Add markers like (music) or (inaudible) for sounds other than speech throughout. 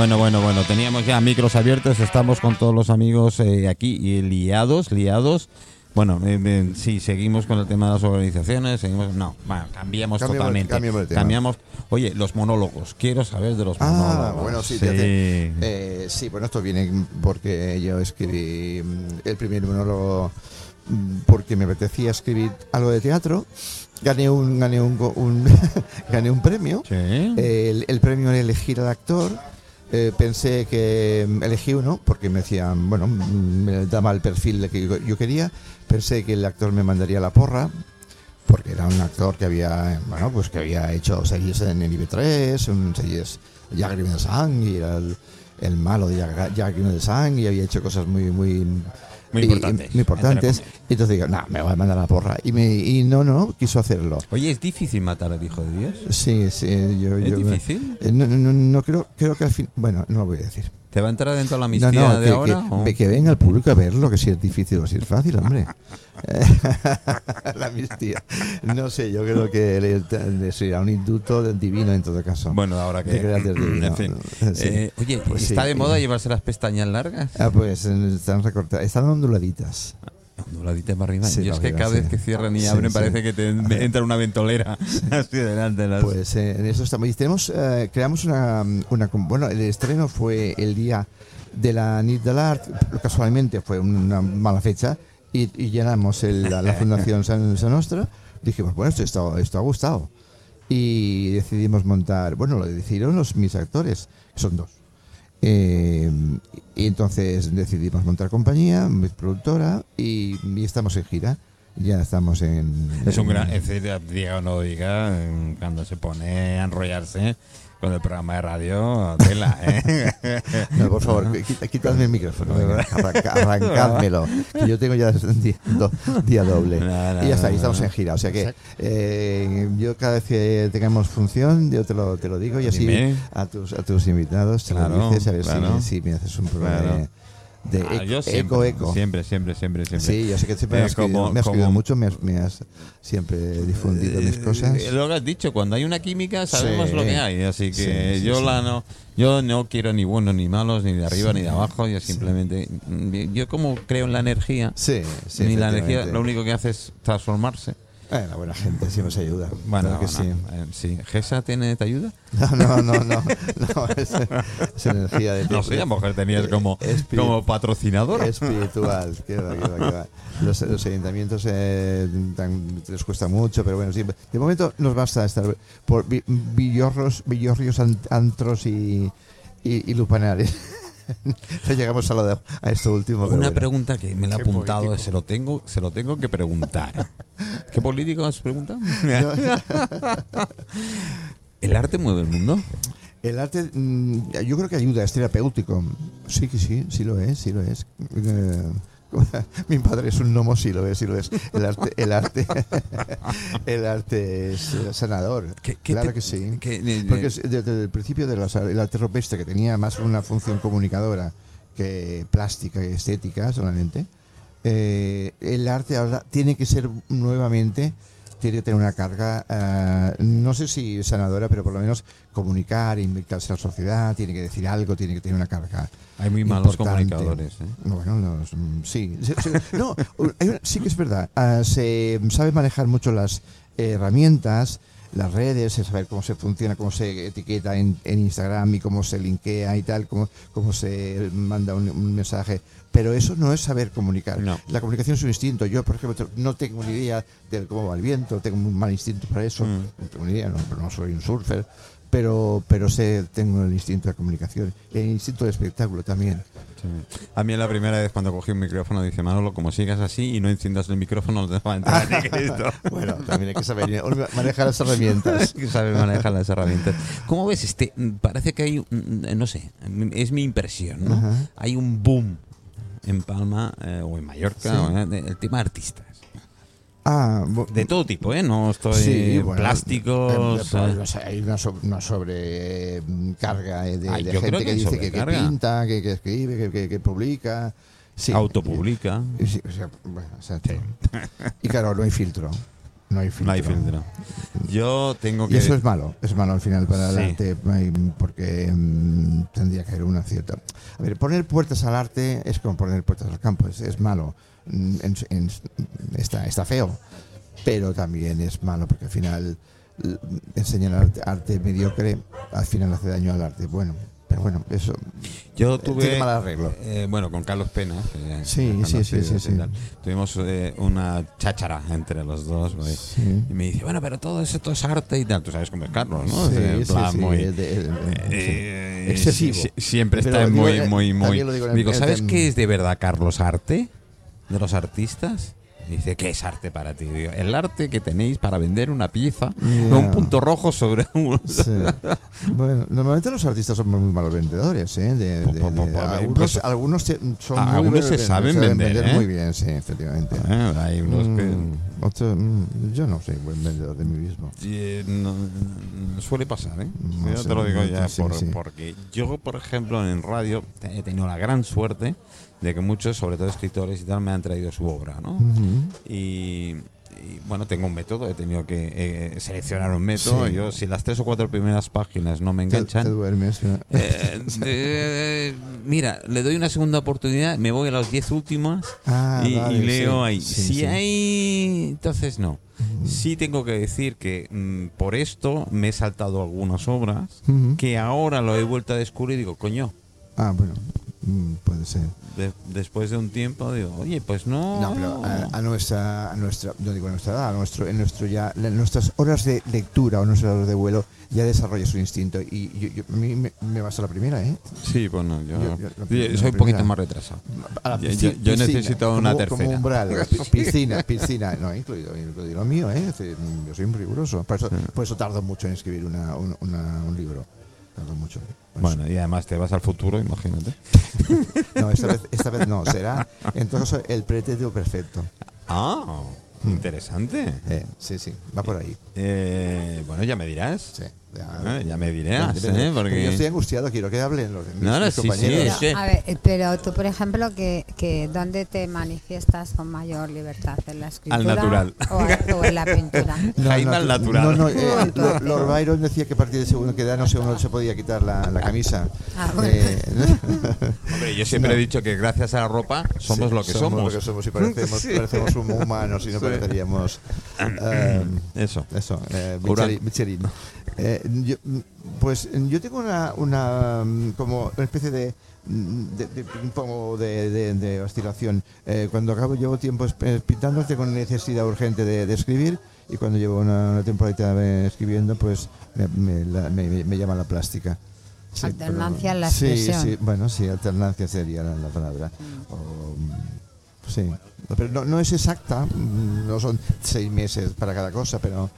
Bueno, bueno, bueno, teníamos ya micros abiertos, estamos con todos los amigos eh, aquí y liados, liados. Bueno, eh, eh, sí, seguimos con el tema de las organizaciones, seguimos, no, bueno, cambiamos, Cambiamos- totalmente. cambiamos. Oye, los monólogos, quiero saber de los Ah, monólogos. bueno, sí, sí. Eh, sí, bueno, esto viene porque yo escribí mm, el primer monólogo mm, porque me apetecía escribir algo de teatro. Gané un, gané un, un- (laughs) gané un premio. Sí. El, el premio era elegir al actor. Eh, pensé que mm, elegí uno porque me decían, bueno, mm, me daba el perfil que yo, quería. Pensé que el actor me mandaría la porra porque era un actor que había, bueno, pues que había hecho series en el IB3, un series Jágrime de Sang y era el, el malo de Jágrime de Sang y había hecho cosas muy, muy Muy y- importantes, muy importantes. Y entonces digo, no, me voy a mandar la porra. Y, me, y no, no, quiso hacerlo. Oye, ¿es difícil matar al hijo de Dios? Sí, sí, yo... ¿Es yo difícil? eh, no, no, no, no creo, creo que al fin... Bueno, no lo voy a decir. ¿Te va a entrar dentro de la No, amnistía no, de que, ahora? que- que venga el público a verlo, que si es difícil o si es fácil, hombre. (laughs) la amnistía. No sé, yo creo que le, le será un indulto divino en todo caso. Bueno, ahora que. En fin. Sí. Eh, oye, Pues ¿está sí. de moda llevarse las pestañas largas? Ah, pues están recortadas, están onduladitas. Onduladitas para arriba. Sí, Yo es que cada sí. vez que cierran y Sí, abren sí. parece que te (laughs) entra una ventolera (laughs) así delante. Las... Pues eh, en eso estamos. Y tenemos, eh, creamos una, una. Bueno, el estreno fue el día de la Nit del Art, casualmente fue una mala fecha, y, y llenamos el- la, la Fundación San, San Nostra. Dijimos, bueno, esto, esto, esto ha gustado. Y decidimos montar, bueno, lo decidieron los, mis actores, que son dos. Eh, y entonces decidimos montar compañía, productora, y, y estamos en gira. Ya estamos en. Es un gran, es decir, diga o no diga, cuando se pone a enrollarse con el programa de radio, tela, ¿eh? (laughs) No, por favor, quitadme el micrófono, venga, arranca- arrancádmelo, que yo tengo ya día, do- día doble. No, no, y ya está, no, y estamos en gira. O sea que eh, yo cada vez que tengamos función, yo te lo, te lo digo y así Dime. a tus, a tus invitados te Claro, lo dices, a ver si- claro. si, me haces un programa Claro. de, de Ah, eco, eco, siempre, eco. siempre, siempre, siempre, siempre. Sí, yo sé que siempre Eh, me has, como- me has escrito como- mucho, me has, me has siempre difundido mis cosas. Eh, lo que has dicho, cuando hay una química sabemos Sí. lo que hay, así que Sí, sí, yo la no, yo no quiero ni buenos ni malos, ni de arriba ni de abajo, yo simplemente, yo como creo en la energía, Sí, sí. ni la energía lo único que hace es transformarse. Eh, la buena gente siempre se ayuda. Bueno, Claro que no, sí. eh, sí. ¿Gesa tiene, te ayuda? No, no, no, no, no es, es energía de (laughs) No sé, a mejor tenías como, Espíritu- como patrocinador. espiritual. qué va, qué va, qué va. Los, los ayuntamientos eh, tan- les cuesta mucho, pero bueno, sí, de momento nos basta estar por vi- villorros, villorrios an- antros y, y, y lupanares. (laughs) (laughs) No llegamos a, lo de- a esto último. Una bueno. pregunta que me la he Qué apuntado, político. se lo tengo, se lo tengo que preguntar. (laughs) ¿Qué político has preguntado? (laughs) ¿El arte mueve el mundo? El arte, mm, yo creo que ayuda, es terapéutico. Sí, que sí, sí lo es, sí lo es. Eh, (laughs) mi padre es un gnomo, sí lo es, sí lo es. El arte, el arte, (laughs) el arte es eh, sanador. ¿Qué- qué claro te- que sí. eh, Porque es- desde el principio del arte rupestre, que tenía más una función comunicadora que plástica y estética solamente, eh, el arte ahora tiene que ser nuevamente, tiene que tener una carga, eh, no sé si sanadora, pero por lo menos comunicar, invitarse a la sociedad, tiene que decir algo, tiene que tener una carga. Hay muy malos importante. comunicadores. ¿eh? Bueno, mm, sí. No, hay una- sí que es verdad. Ah, se sabe manejar mucho las herramientas, las redes, saber cómo se funciona, cómo se etiqueta en, en Instagram y cómo se linkea y tal, cómo, cómo se manda un, un mensaje. Pero eso no es saber comunicar. No. La comunicación es un instinto. Yo, por ejemplo, no tengo ni idea de cómo va el viento, tengo un mal instinto para eso. Mm. No tengo ni idea, no, pero no soy un surfer. Pero, pero sé, tengo el instinto de comunicación, el instinto de espectáculo también. Sí. A mí la primera vez cuando cogí un micrófono dice Manolo, como sigas así y no enciendas el micrófono, no te va a entrar ni (laughs) Cristo. Bueno, también hay que saber manejar las (laughs) herramientas. que sabe manejar las herramientas. ¿Cómo ves este? Parece que hay, un- no sé, es mi impresión, ¿no? Ajá. Hay un boom en Palma eh, o en Mallorca, Sí. o, de- el tema de artistas. Ah, De todo tipo, ¿eh? No estoy Sí, bueno, plásticos. eh, pero eh, hay una, so- una sobrecarga eh, de, Ay, de gente que dice que, que pinta, que, que escribe, que, que- que publica. Sí. autopublica. Sí, o sea, bueno. Y claro, no hay filtro. No hay filtro. No hay filtro. Yo tengo Y que. eso es malo, es malo al final para Sí. el arte, eh, porque mm, tendría que haber una cierta... A ver, poner puertas al arte es como poner puertas al campo, es, es malo, Mm, en- en- está, está feo, pero también es malo porque al final l- enseñar arte, arte mediocre al final hace daño al arte bueno. Pero bueno, eso Yo tiene tuve. mal arreglo. eh, bueno, con Carlos Pena. que Sí, sí, sí, sí, Tuvimos eh, una cháchara entre los dos. Sí. Y me dice, bueno, pero todo esto es arte y tal. Tú sabes cómo es Carlos, ¿no? Sí, en plan muy. de- eh. Excesivo. siempre Pero está digo, muy, eh, muy, muy. digo Digo, ¿sabes qué es de verdad Carlos arte? De los artistas. Dice, ¿qué es arte para ti? Digo, el arte que tenéis para vender una pieza con un punto rojo sobre un. Sí. Bueno, normalmente los artistas son muy malos vendedores, ¿eh? De- de- po- po- de- algunos, pues- algunos se- son Ah, muy algunos se saben vender, ¿eh? muy bien, sí, efectivamente. Eh, hay unos que. Mm, otro- mm, yo no soy buen vendedor de mí mismo. Eh, no, suele pasar, ¿eh? No yo te lo digo ya, sí, por- porque yo, por ejemplo, en radio he tenido la gran suerte de que muchos, sobre todo escritores y tal, me han traído su obra, ¿no? Y, y, bueno, tengo un método, he tenido que eh, seleccionar un método. Sí. Yo, si las tres o cuatro primeras páginas no me Te, te enganchan, duermes. ¿no? eh, eh, (laughs) mira, le doy una segunda oportunidad, me voy a las diez últimas Ah, y, leo sí, ahí. sí, si hay. Entonces no. Sí tengo que decir que mm, por esto me he saltado algunas obras que ahora lo he vuelto a descubrir y digo, coño, Ah, bueno, mm, puede ser. de- después de un tiempo digo, oye, pues no. No, pero a, a nuestra, a nuestra, no digo a nuestra edad, a nuestro, en nuestro ya, en nuestras horas de lectura o nuestras horas de vuelo ya desarrollas un instinto y yo, yo- a mí me, me basta la primera, ¿eh? Sí, bueno, yo, Yo- yo- la soy un poquito más retrasado. A la Yo- necesito una tercera. Como umbral, (laughs) pi- piscina, piscina, no, incluido, incluido lo mío, ¿eh? Yo soy muy riguroso, por eso, por eso tardo mucho en escribir una, un, una- un libro. Tardo mucho. Por eso. Bueno, y además te vas al futuro, imagínate. (laughs) No, esta vez, esta vez no, será en todo caso el pretérito perfecto. Ah, interesante. Eh, sí, sí, va por ahí. Eh, bueno, ya me dirás. Sí, ya, Eh, ya me dirás. ¿eh? Porque yo estoy angustiado, quiero que hablen los mis, No, no, mis sí, compañeros. A ver, eh, pero tú, por ejemplo, que, que ¿dónde te manifiestas con mayor libertad? ¿En la escritura? natural. O, o en la pintura? (laughs) Jaime al natural. No, no, eh, Lord, Byron decía que a partir de segundo que edad no sé, uno se podía quitar la, la camisa. Ah, bueno. Eh, (laughs) Hombre, yo siempre No. he dicho que gracias a la ropa somos sí, lo que somos. lo que somos y parecemos, (laughs) Sí. parecemos hum- humanos y no Sí. pareceríamos. (clears throat) Eso. Eso, eh. Eh, yo, pues yo tengo una, una mm, como una especie de mm, de, de ping-pong o de, de- de oscilación. Eh, cuando acabo llevo tiempo eh, pintando tengo necesidad urgente de, escribir y cuando llevo una, una temporadita eh, escribiendo pues me, me, la- me- me llama la plástica. Sí, Alternancia pero- en la expresión. sí, bueno, sí, alternancia sería la, la palabra. O, mm, sí, pero no, no es exacta, no son seis meses para cada cosa, pero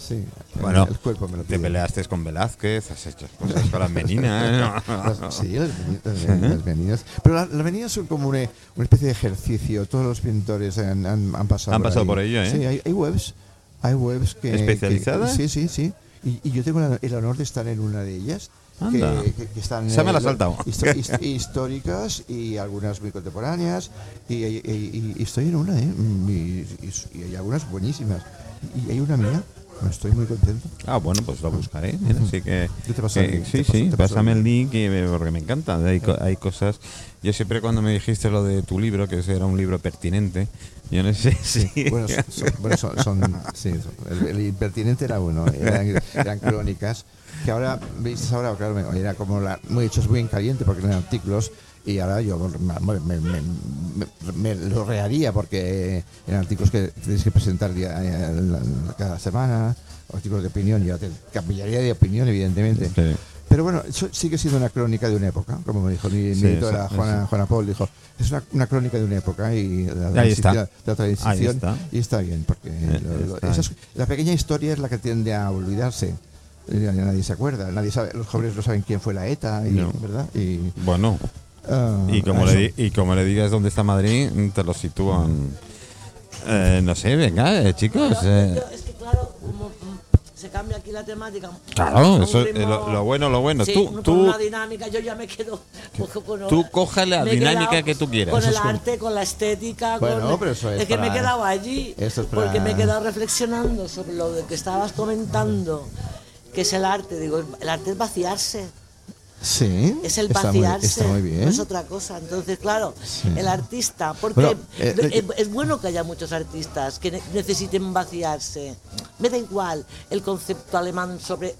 sí, Bueno, el cuerpo me lo Te peleaste con Velázquez, has hecho cosas con las meninas. (laughs) Las- sí, las, meni- las- las meninas. Pero la- las meninas son como una, una especie de ejercicio. Todos los pintores han, han- han pasado, Han por, pasado ahí. por ello, ¿eh? Sí, hay, hay webs. Hay webs que. ¿Especializadas? que- sí, sí, sí. Y, y yo tengo la- el honor de estar en una de ellas. Anda. Que, que- que están Esa me la hist- (laughs) históricas y algunas muy contemporáneas. Y, y- y- y estoy en una, ¿eh? Y- y hay algunas buenísimas. Y hay una mía. Estoy muy contento. Ah, bueno, pues lo buscaré. Mira, así que, Yo te paso el que- link, sí, te paso- sí, te paso pásame el link y, eh, porque me encanta. Hay, co- hay cosas. Yo siempre cuando me dijiste lo de tu libro, que ese era un libro pertinente, yo no sé si. Bueno, son, bueno, son, son- sí, son- el, el impertinente era uno, eran, eran crónicas, que ahora, veis, ahora, claro, me- era como la, muy hechos muy en caliente porque eran artículos, y ahora yo me, me, me- me- lo reharía porque eran artículos que tenéis que presentar día- eh, cada semana, artículos de opinión, yo te cambiaría de opinión, evidentemente. Sí. Pero bueno, eso sigue siendo una crónica de una época, como me dijo mi, editora eso, Juana, eso. Juana Paul, dijo, es una, una crónica de una época y la, Ahí está. transición- de la transición, está. y está bien, porque Eh, lo- está. esas- la pequeña historia es la que tiende a olvidarse. Nadie se acuerda, nadie sabe, los jóvenes no saben quién fue la ETA, y, No. ¿verdad? Y, Bueno, ah, y como, le, di- y como le digas dónde está Madrid, te lo sitúan. Eh, no sé, venga, eh, chicos. Pero, eh, es que claro, como, mm, se cambia aquí la temática. Claro, eso es ritmo- lo, lo bueno, lo bueno. Sí, tú, con tú, una dinámica, yo ya me quedo. con- tú coge la dinámica que tú quieras. Con el es arte, con la estética. Bueno, con, pero eso es que me he quedado allí. Eso es para- Porque me he quedado reflexionando sobre lo de que estabas comentando, que es el arte. Digo, el arte es vaciarse. Sí. Es el está muy- vaciarse, Está muy bien. no es otra cosa. Entonces, claro, el artista, porque Bueno, eh, es, eh, es bueno que haya muchos artistas que ne- necesiten vaciarse. Me da igual el concepto alemán sobre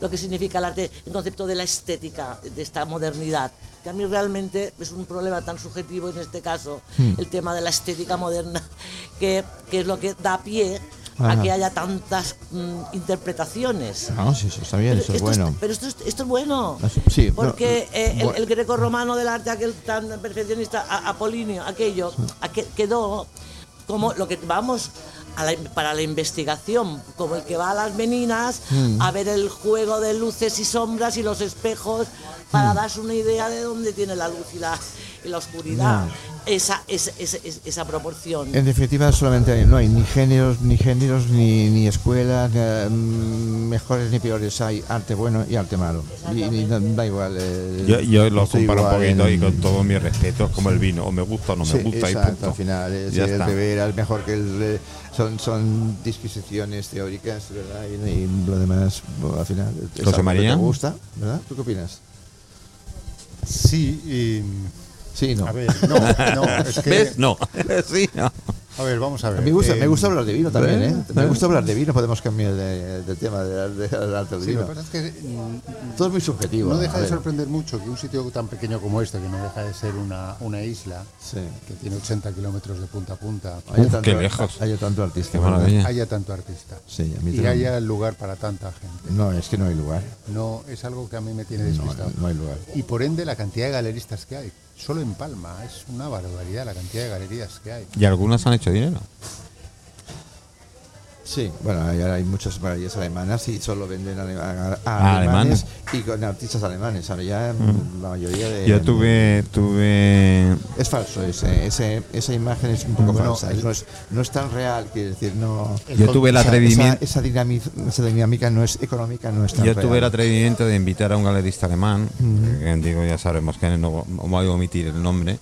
lo que significa el arte, el concepto de la estética, de esta modernidad, que a mí realmente es un problema tan subjetivo en este caso, Hmm. el tema de la estética moderna, (laughs) que, que es lo que da pie a Ajá. que haya tantas mm, interpretaciones. No, sí, sí, está bien, eso es bueno. pero esto es, esto es bueno. Ah, sí, porque no, eh, el, el greco-romano del arte, aquel tan perfeccionista, a- Apolinio, aquello, aquel- quedó como lo que vamos a la- para la investigación, como el que va a las meninas Mm. a ver el juego de luces y sombras y los espejos Mm. para darse una idea de dónde tiene la luz y la, y la oscuridad. Esa, esa, esa, esa proporción. En definitiva, solamente hay- no hay ni géneros, ni géneros, ni, ni escuelas, ni, eh, mm, mejores ni peores. Hay arte bueno y arte malo. Y, y da, da igual. eh, Yo, yo lo comparo un poquito en- y con todo mi respeto, es como el vino, o me gusta o no me Sí, gusta y exacto, punto. al final es Ya el está. beber es mejor que el eh, son son disquisiciones teóricas verdad y, y lo demás bueno, al final José María. te gusta verdad tú qué opinas Sí, y, sí no a ver, no, no, es que, ¿Ves? No. (laughs) sí, no. A ver, vamos a ver. me gusta, eh, me gusta hablar de vino también, ¿eh? ¿eh? Me gusta hablar de vino, podemos cambiar de, tema del de, del arte del Sí, vino. lo que pasa es que mm, Todo es muy subjetivo. no deja de sorprender mucho que un sitio tan pequeño como este, que no deja de ser una, una isla, Sí. que tiene 80 kilómetros de punta a punta, Haya Uf, tanto, qué lejos. Haya tanto artista. Haya tanto artista Sí, a mí y también. haya lugar para tanta gente. No, es que no hay lugar. No, es algo que a mí me tiene No, despistado. no hay lugar. Y por ende la cantidad de galeristas que hay. Solo en Palma es una barbaridad la cantidad de galerías que hay. Y algunas han hecho dinero. Sí, bueno, hay, hay muchas maravillas alemanas y solo venden ale- a, Ah, alemanes, alemanes. y con artistas alemanes. Ahora ya mm, la mayoría de. Yo tuve, tuve Es falso, ese, ese, esa imagen es un poco Bueno, falsa. no, es, no es tan real, quiere decir, no. yo tuve el esa- atrevimiento, Esa, esa, dinámica, esa dinámica no es económica, no es tan yo real. tuve el atrevimiento de invitar a un galerista alemán, que digo ya sabemos que no voy a omitir el nombre,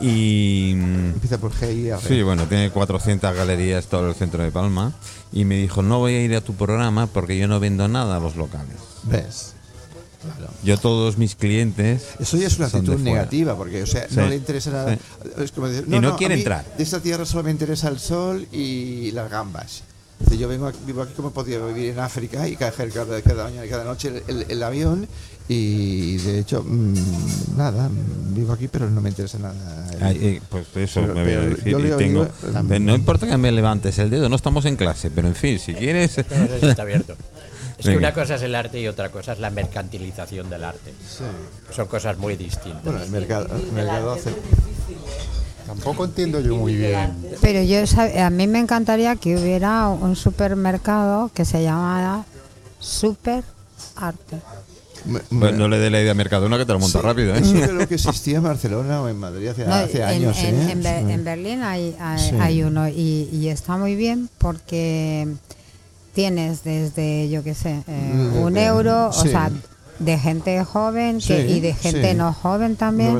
y mm, Empieza por G. Sí, bueno, tiene 400 galerías todo el centro de Palma y me dijo, no voy a ir a tu programa porque yo no vendo nada a los locales. ¿Ves? Claro. Yo todos mis clientes... Eso ya es una actitud negativa, porque o sea, Sí, no le interesa nada. sí. Es como decir, Y no a quiere entrar. De esta tierra solo me interesa el sol y las gambas. Yo vengo aquí, vivo aquí como podía vivir en África y coger cada, cada mañana y cada noche el, el- el avión y de hecho, mm, nada, vivo aquí pero no me interesa nada. Ay, eh, pues eso Pero- me voy a decir. y tengo- eh, Pero no importa que me levantes el dedo, no estamos en clase, pero en fin, si quieres... (laughs) Está abierto. Es que Venga. una cosa es el arte y otra cosa es la mercantilización del arte. Sí. Son cosas muy distintas. Bueno, el mercado, el mercado hace... Tampoco entiendo yo muy bien. Pero yo a mí me encantaría que hubiera un supermercado que se llamara Super Arte. Me- Pues no le dé la idea a Mercadona que te lo monta Sí, rápido, ¿eh? Eso creo que existía en Barcelona o en Madrid hace, No, hace en, años. en- ¿eh? en Ber- Sí. en Berlín hay, hay, Sí. hay uno y, y está muy bien porque tienes desde, yo qué sé, eh, Mm, un euro, sí. o sea, de gente joven que- y de gente sí. no joven también.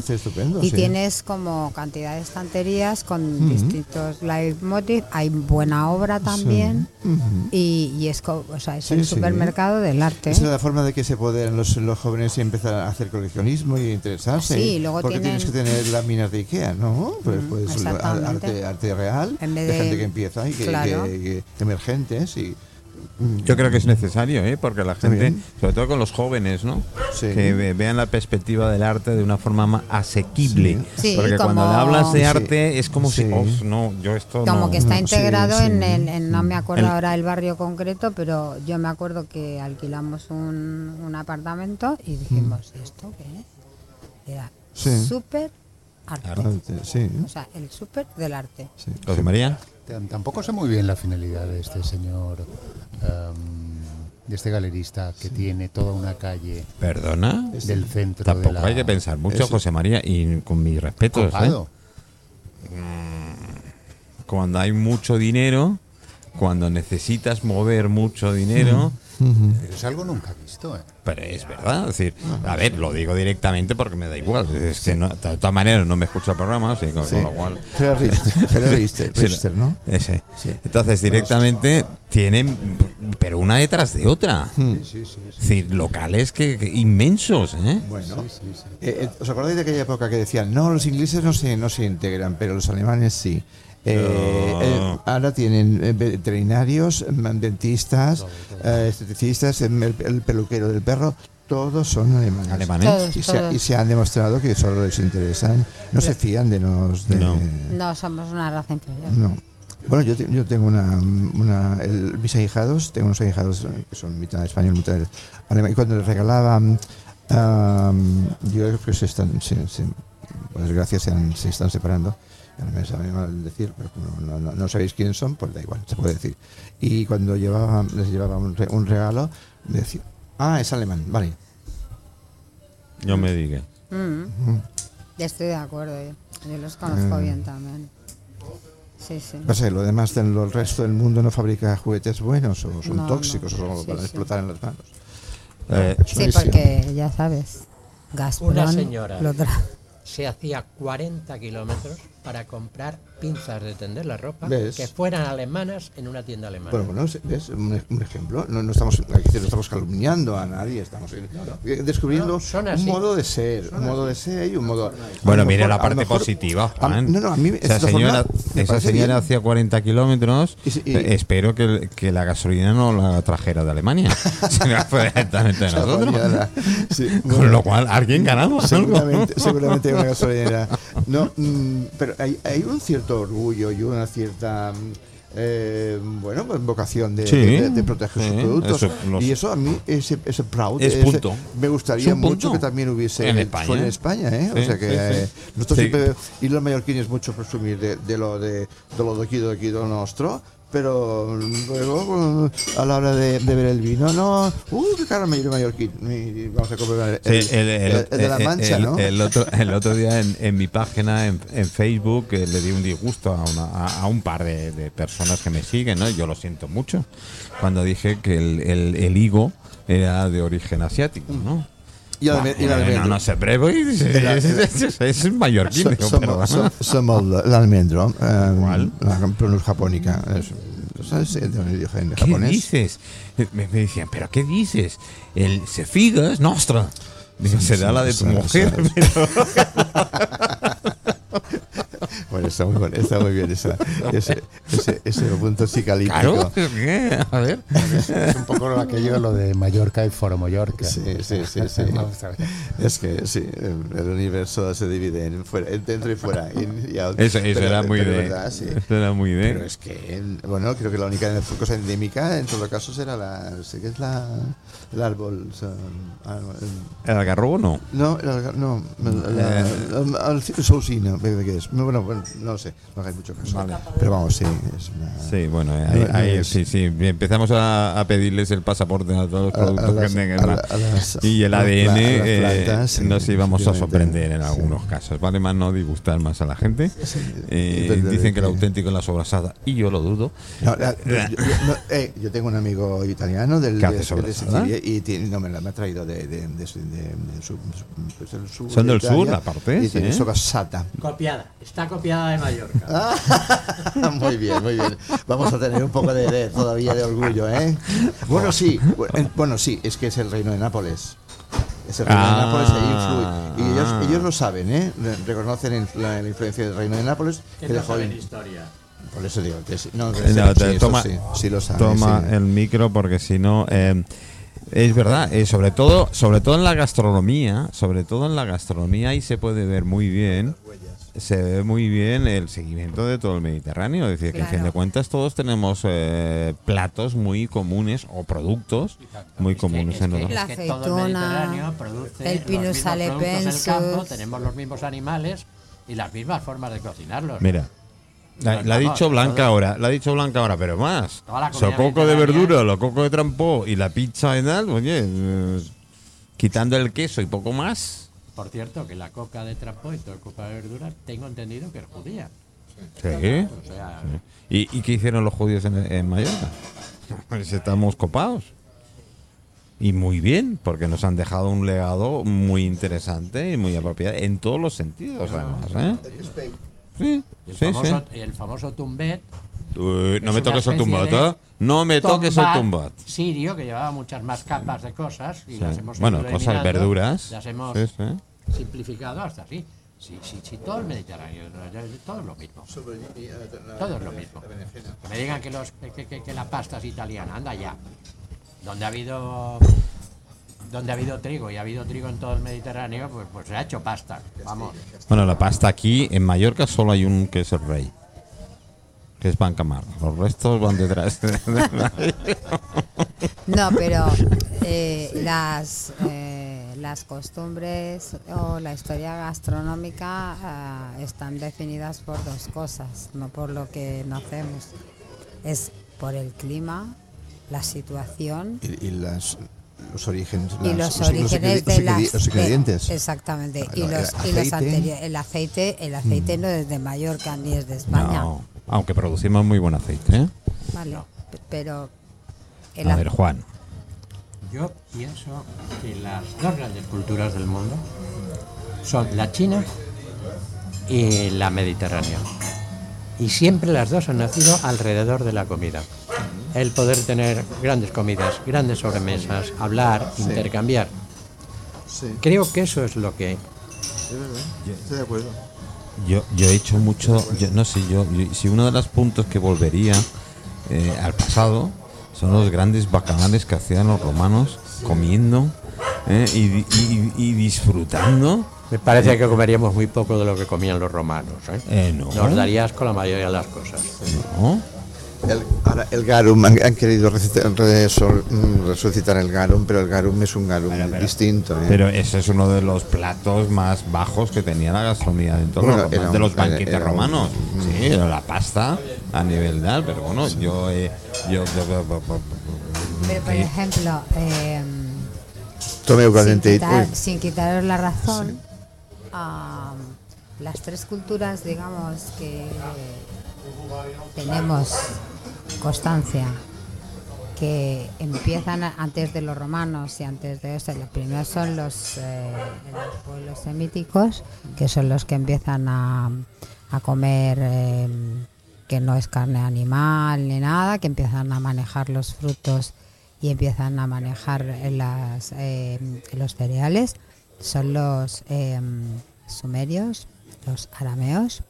y sí. tienes como cantidad de estanterías con Ujú. distintos leitmotiv. Hay buena obra también. Y, y es, co- o sea, es el supermercado del arte. Esa es la forma de que se puedan los, los jóvenes empezar a hacer coleccionismo y interesarse. Sí, y luego Porque tienes que tener láminas de Ikea, ¿no? Pues, Mm, pues exactamente. arte, arte real, En vez de, de- gente que empieza y que, Claro. que- que- emergentes y Yo creo que es necesario, ¿eh? porque la gente, sobre todo con los jóvenes, ¿no? Sí. que ve- vean la perspectiva del arte de una forma más asequible. Sí. Sí, porque cuando le hablas de Sí. arte es como Sí. si, "Oh, no, yo esto Como no". que está integrado sí. en, el, en- no me acuerdo El- ahora el barrio concreto, pero yo me acuerdo que alquilamos un, un apartamento y dijimos, ¿y esto qué es? Era Sí. súper arte. arte, sí. O sea, el súper del arte. sí. José María. Tampoco sé muy bien la finalidad de este señor, em, de este galerista que tiene toda una calle Perdona. del centro Tampoco de la... hay que pensar mucho, Eso. José María, y con mis respetos. ¿eh? Copado. Cuando hay mucho dinero, cuando necesitas mover mucho dinero. Pero es algo nunca visto, ¿eh? Pero es verdad, es decir, a ver, lo digo directamente porque me da igual. Es que no- de todas maneras no me escucho el programa, así, con, Sí. con lo cual. Gerard Richter, (laughs) ¿no? Ese. Sí. Entonces, directamente tienen, pero una detrás de otra. Hmm. Sí, sí, sí. Es decir, locales que, que inmensos, ¿eh? Bueno, eh, eh, ¿os acordáis de aquella época que decían, no, los ingleses no se, no se integran, pero los alemanes sí? Eh, eh, ahora tienen eh, veterinarios, mm, dentistas, eh, esteticistas, em, el, el peluquero del perro, todos son alemanes. Alemanes. Todos. Y se, y se han demostrado que solo les interesan, no se fían de nos. De, No. No somos una raza inferior. no. Bueno, yo, yo tengo una, una el- mis ahijados, tengo unos ahijados eh, que son mitad español, mitad alemán. Y cuando les regalaban, yo creo que se están, se, se- por desgracia, se, han- se están separando. Ahora me sabe mal decir, pero como no, no- no sabéis quién son, pues da igual, se puede decir. Y cuando llevaba, les llevaba un, re- un regalo, me decía, ah, es alemán, vale. Yo me diga. Mm. Ya estoy de acuerdo, yo, yo los conozco Mm. bien también. Sí, sí. No sé, lo demás del lo resto del mundo no fabrica juguetes buenos o son No, tóxicos no. o solo Sí, para sí. explotar en las manos. Eh, Sí, porque ya sabes, Gazprom Una señora. lo Se hacía 40 kilómetros para comprar pinzas de tender la ropa ¿Ves? que fueran alemanas en una tienda alemana. Bueno, bueno, ¿ves? Un, un ejemplo. No, no estamos, no estamos calumniando a nadie, estamos eh, descubriendo No, son un modo de ser, un modo de ser y un modo. Bueno, a lo mire mejor- la parte mejor- positiva, a- no, no, a mí esa señora, esa señora hacía 40 kilómetros. Y si- y- Eh, espero que, que la gasolina no la trajera de Alemania, (laughs) (laughs) sino fue directamente de nosotros. sí, Con bueno, lo cual, alguien ganamos algo. seguramente, seguramente hay una gasolinera. No, mm, pero hay, hay un cierto orgullo y una cierta. mm, eh, bueno, pues vocación de, Sí, de- de proteger sí, sus productos. eso, los- y eso a mí, ese, ese proud, Es ese- me gustaría mucho punto. que también hubiese En España. en España. ¿eh? Sí, o sea que eh, nosotros siempre, y los mallorquines mucho presumir de, de lo de, de lo de aquí, de aquí, de lo nuestro. Pero luego, a la hora de, de ver el vino, no, uh, qué caro me mallorquín. Vamos a comprar el, Sí, el, el- el- el de la mancha, ¿no? el otro, el otro día en, en mi página, en, en Facebook, eh, le di un disgusto a, una- a- a un par de, de personas que me siguen, ¿no? Yo lo siento mucho. Cuando dije que el, el- el higo era de origen asiático, ¿no? Y el Buah, alme- y el no, no sé, es, es, es- mallorquín. So- somos, so- somos el el almendro, eh, ¿Cuál? la pronus japónica. es- ¿Sabes? De origen ¿Qué japonés. dices? Me, me decían, ¿pero qué dices? El cefiga es nostra. Digo, será la de tu mujer. (laughs) pero- Bueno, está muy, bueno, está muy bien esa, ese, ese, ese punto psicalíptico. Claro, ¿qué? a ver. Es un poco lo aquello lo de Mallorca y Foro Mallorca. Sí, sí, sí, sí. (laughs) Vamos a ver. Es que sí, el universo se divide en, fuera, en dentro y fuera. in y out. Eso, eso Pero- era muy pero de. verdad, sí. Eso era muy de. Pero es que, bueno, creo que la única cosa endémica en todo caso será la. Sé que es la. El árbol. o sea, ah, no, el- ¿El algarrobo no? No, el alga- no, el, la- el, creo que es. Bueno, bueno, no lo sé, no hagáis mucho caso. Vale. Pero vamos, sí, es una. Sí, bueno, ahí, No, no ahí- es. sí, sí. Empezamos a, a pedirles el pasaporte a todos los productos las- que tengan. la- y el ADN pla- a las eh, plantas, sí, nos íbamos a sorprender en Sí. algunos casos. Vale más no disgustar más a la gente. Eh, dicen que el qué. auténtico es la sobrasada. Y yo lo dudo. No, la- yo, yo- eh, yo tengo un amigo italiano del, ¿Qué de, de? Sicilia y tiene, no, me, la, me ha traído de, de, de, de- de su- pues el sur Son de del sur, Italia, la parte, Y tiene sí. sobrasata. Copiada, está copiada de Mallorca. Ah, (laughs) muy bien, muy bien. Vamos a tener un poco de, de- todavía de orgullo, ¿eh? Bueno, sí, bueno, sí, es que es el reino de Nápoles. Es el reino Ah. de Nápoles ahí influye. Y ellos, ellos lo saben, ¿eh? Re- Reconocen la, la influencia del reino de Nápoles. Que dejó en- historia. por eso digo que sí. No, No, sí, eso toma, sí, sí lo saben. toma sí. el micro porque si no eh, es verdad eh, sobre todo sobre todo en la gastronomía sobre todo en la gastronomía ahí se puede ver muy bien se ve muy bien el seguimiento de todo el Mediterráneo. Es decir que en fin de cuentas todos tenemos eh, platos muy comunes o productos muy comunes en los La es que todo el Mediterráneo produce el los Pinus mismos productos del campo, tenemos los mismos animales y las mismas formas de cocinarlos. mira la, la ha dicho Blanca todo- ahora, la ha dicho Blanca ahora, pero más. Sococo de verdura, lo coco de trampó y la pizza y tal, oye, eh, quitando el queso y poco más. Por cierto, que la coca de trapo y toda coca de verduras, tengo entendido que es judía. Sí. O sea, ¿Y, y qué hicieron los judíos en, en Mallorca? (laughs) Pues estamos copados. Y muy bien, porque nos han dejado un legado muy interesante y muy apropiado en todos los sentidos, además. ¿eh? Sí, el, sí, famoso, sí. el famoso tumbet. Uy, no me toques el tumbat, ¿eh? No me toques el tumbat. Sirio que llevaba muchas más capas de cosas y Sí. las hemos Bueno, cosas, verduras. Las hemos Sí, sí. simplificado hasta así. Sí, sí, sí, todo el Mediterráneo, todo es lo mismo. Todo es lo mismo. Que me digan que, los, que, que- que la pasta es italiana, anda ya. Donde ha habido donde ha habido trigo y ha habido trigo en todo el Mediterráneo, pues, pues se ha hecho pasta. Vamos. Bueno, la pasta aquí, en Mallorca, solo hay un que es el rey. Que es Bancamar. Los restos van detrás. No, (laughs) pero eh, las, eh, las costumbres o la historia gastronómica ah, están definidas por dos cosas, no por lo que nacemos. Es por el clima, la situación Y, y las, los orígenes. y las- los orígenes de las los de- ingredientes. exactamente y los, el y los aceite. anteri- el aceite el aceite no es de Mallorca ni es de España no, aunque producimos muy buen aceite. ¿eh? vale pero el a- ver, Juan. Yo pienso que las dos grandes culturas del mundo son la China y la Mediterránea. Y siempre las dos han nacido alrededor de la comida. El poder tener grandes comidas, grandes sobremesas, hablar, intercambiar. Sí, Creo que eso es lo que es verdad. Estoy de acuerdo. Yo, yo he hecho mucho, yo, no sé, yo, yo- si uno de los puntos que volvería eh, al pasado son los grandes bacanales que hacían los romanos comiendo eh, y, di- y- y disfrutando. me parece que comeríamos muy poco de lo que comían los romanos. ¿eh? Eh, no. Nos daría asco la mayoría de las cosas. ¿no? El, ahora el garum, han, han querido resol- mm, resucitar el garum, pero el garum es un garum distinto. ¿eh? Pero ese es uno de los platos más bajos que tenía la gastronomía Bueno, de los- era de los banquetes era un- romanos. Sí, era la pasta a nivel tal, pero bueno, yo, eh, yo, pero por ejemplo eh, sin, quitar- uy, sin quitaros la razón, las tres culturas, digamos, que tenemos constancia, que empiezan antes de los romanos y antes de eso, los primeros son los, eh, los pueblos semíticos, que son los que empiezan a, comer eh, que no es carne animal ni nada, que empiezan a manejar los frutos y empiezan a manejar eh, los cereales, son los sumerios, los arameos.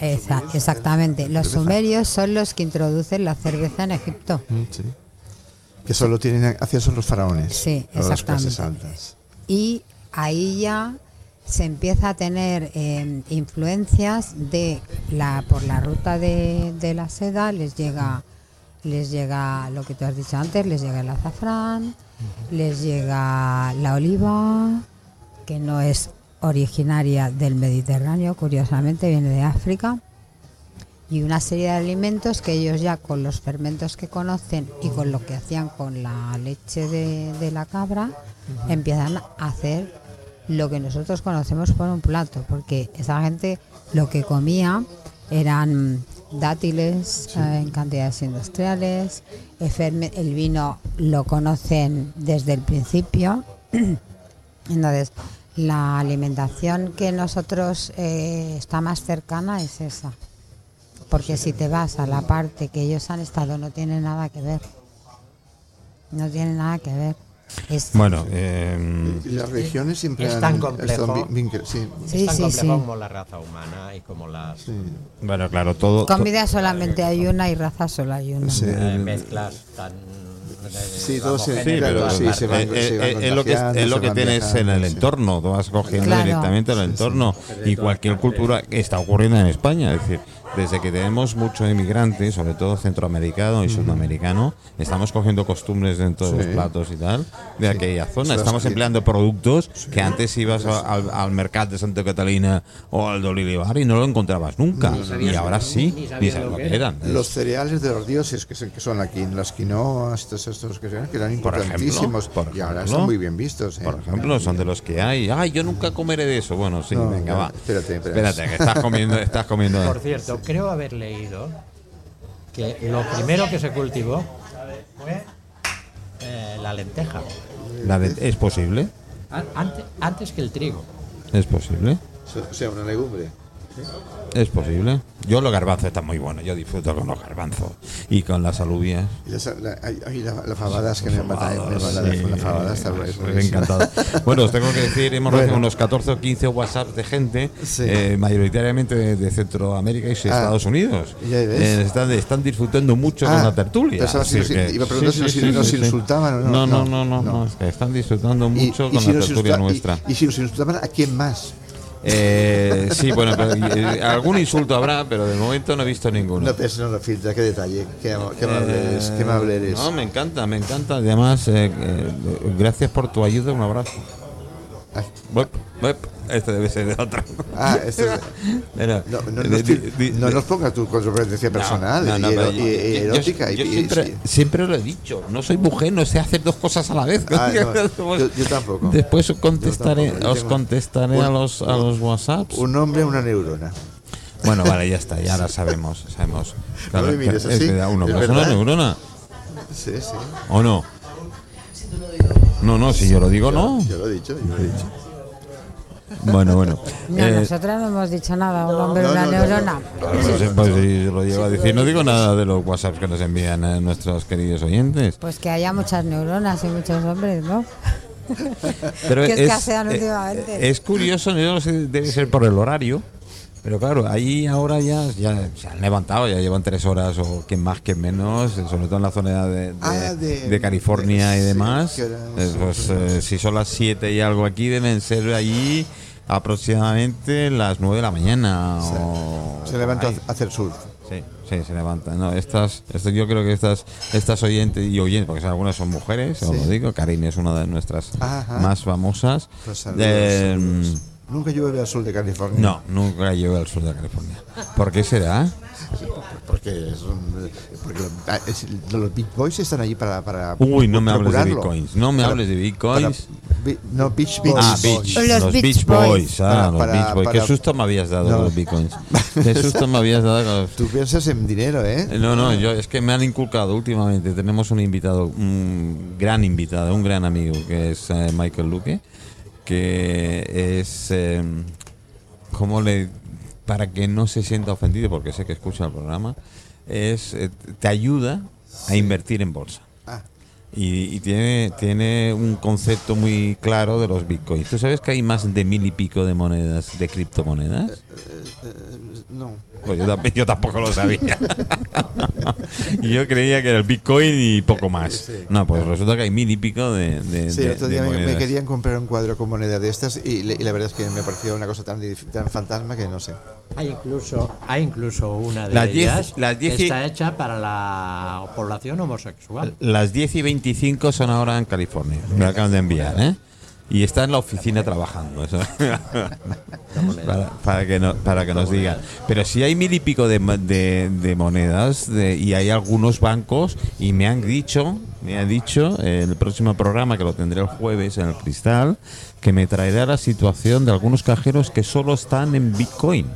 Esa- exactamente, los sumerios son los que introducen la cerveza en Egipto. mm, sí. Que solo tienen acceso los faraones. Sí, o las exactamente. altas. y ahí ya se empieza a tener eh, influencias de la por la ruta de, de la seda les llega les llega lo que tú has dicho antes les llega el azafrán les llega la oliva que no es originaria del Mediterráneo curiosamente viene de África y una serie de alimentos que ellos ya con los fermentos que conocen y con lo que hacían con la leche de, de la cabra empiezan a hacer lo que nosotros conocemos por un plato, porque esa gente lo que comía eran dátiles eh, en cantidades industriales, el vino lo conocen desde el principio, (clears throat) entonces la alimentación que nosotros eh, está más cercana es esa. Porque si te vas a la parte que ellos han estado, no tiene nada que ver. No tiene nada que ver. Es, Bueno, eh, las regiones siempre Es han tan estado complejo. bien- bien- sí, sí, es tan sí, complejo sí. como la raza humana y como las sí. bueno, claro, todo. to- Comida solamente hay una y raza solo hay una. Sí. eh, mezclas tan Sí, todo se- Sí, Claro, pero sí, se van- eh, se van eh, es lo que, es lo que tienes en el entorno, tú vas cogiendo Claro. directamente el entorno y cualquier cultura que está ocurriendo en España. Es decir, desde que tenemos mucho inmigrante, sobre todo centroamericano y sudamericano, estamos cogiendo costumbres dentro de los Sí. platos y tal de aquella zona. Estamos empleando productos que antes ibas a- al, al mercado de Santa Catalina o al de Olivar y no lo encontrabas nunca. y ahora sí, ni ni sabías sabes lo que que era. eran. Los cereales de los dioses que son, que son aquí, las quinoas, estos, estos que, son- que eran Por ejemplo, importantísimos por y ahora ejemplo. son muy bien vistos. ¿eh? Por ejemplo, son de los que hay. Ay, yo nunca comeré de eso. Bueno, sí, No, venga, no, va. espérate, espérate. Espérate, que estás comiendo, estás comiendo. Por cierto, creo haber leído que lo primero que se cultivó fue eh, la lenteja. La de- ¿Es posible? Antes, antes que el trigo. ¿Es posible? O sea, una legumbre. ¿Es posible? Yo los garbanzos están muy buenos. Yo disfruto con los garbanzos y con las alubias. Y las- la, hay- hay la, la fabadas que me mata, me mata la, Sí, la fabada está me es he buenísima. encantado. Bueno, os tengo que decir, hemos Bueno. recibido unos 14 o 15 WhatsApp de gente, Sí. eh, mayoritariamente de, de Centroamérica y Ah, Estados Unidos. Eh, están, están disfrutando mucho Ah, con la tertulia. si nos- que- iba a preguntar si nos- nos insultaban o no. No, no, no, No. no, no, es que están disfrutando mucho y con si la tertulia y- nuestra. Y, si nos insultaban, ¿a quién más? Eh, sí, bueno, pero, eh, algún insulto habrá, pero de momento no he visto ninguno. No, pero eso no lo filtra, qué detalle. Qué, qué amable eres. Qué amable eres. No, me encanta, me encanta. Además, eh, eh, gracias por tu ayuda, un abrazo. Ah. Wep, wep. Este debe ser de otro. Ah, (laughs) No, no, no, no nos pongas tu competencia no, personal no, no, y, pero ero- yo- y- y yo- yo- erótica. yo siempre, sí. siempre lo he dicho, no soy mujer, no sé hacer dos cosas a la vez. Ah, (laughs) no, yo- yo tampoco. Después os contestaré, Yo tampoco, yo os contestaré un- a los a los WhatsApps. Un hombre, una neurona. Bueno, vale, ya está, ya ahora sabemos, sabemos. (laughs) No me mires es así, que da uno ¿es más una neurona, Sí, sí. ¿o no? No, no, si yo lo digo, no. Yo lo he dicho, yo lo he dicho. Bueno, bueno. (laughs) No, Eh, nosotras no hemos dicho nada, un hombre, no, una no, no, neurona. pues, sí, lo llevo a decir. No digo nada de los WhatsApps que nos envían eh, nuestros queridos oyentes. Pues que haya muchas neuronas y muchos hombres, ¿no? Pero (laughs) que escasean últimamente. es curioso, yo no sé, debe ser por el horario. Pero claro, ahí ahora ya, ya se han levantado, ya llevan tres horas o que más que menos, eh, sobre todo en la zona de, de- Ah, de- de California y demás. Eh, pues eh, si son las siete y algo aquí, deben ser allí aproximadamente las nueve de la mañana. o Se levanta ahí. a hacer surf. Sí, sí, se levanta. No, estas, estas, yo creo que estas, estas oyentes y oyentes, porque algunas son mujeres, os Sí. lo digo, Karine es una de nuestras Ajá. más famosas. Pues saludos, Eh, saludos. Nunca llueve al sur de California. no, nunca llegué al sur de California. ¿Por qué será? Porque, son, porque ah, es- los Big Boys están allí para. para Uy, no me hables de bitcoins. No me Para- hables de bitcoins. para- bi- no, Beach Boys. Ah, Beach. Los Los, Beach Beach Boys. Boys. Ah, Para- los para- Beach Boys. Qué para- susto me habías dado No. con los bitcoins. Qué (laughs) susto me habías dado con los... Tú piensas en dinero, ¿eh? No, no, yo es que me han inculcado últimamente. Tenemos un invitado, un gran invitado, un gran amigo que es eh, Michael Luque, que es eh, como le para que no se sienta ofendido porque sé que escucha el programa, es eh, te ayuda a invertir en bolsa. Ah, Y, y tiene, tiene un concepto muy claro de los bitcoins. ¿Tú sabes que hay más de mil y pico de monedas, de criptomonedas? no. Pues yo, yo tampoco lo sabía. y (laughs) yo creía que era el Bitcoin y poco más. No, pues resulta que hay mil y pico de, de, Sí, de- otro de día me, me querían comprar un cuadro con moneda de estas y, le- y la verdad es que me pareció una cosa tan, tan fantasma que no sé. Hay incluso, hay incluso una de Las diez- ellas las diez que y- está hecha para la población homosexual. Las 10 y 25 son ahora en California. Me lo acaban de enviar, ¿eh? Y está en la oficina trabajando. eso. para, para que no- para que nos digan. Pero si hay mil y pico de, de- de monedas de- y hay algunos bancos y me han dicho, me han dicho en el próximo programa que lo tendré el jueves en el Cristal, que me traerá la situación de algunos cajeros que solo están en Bitcoin.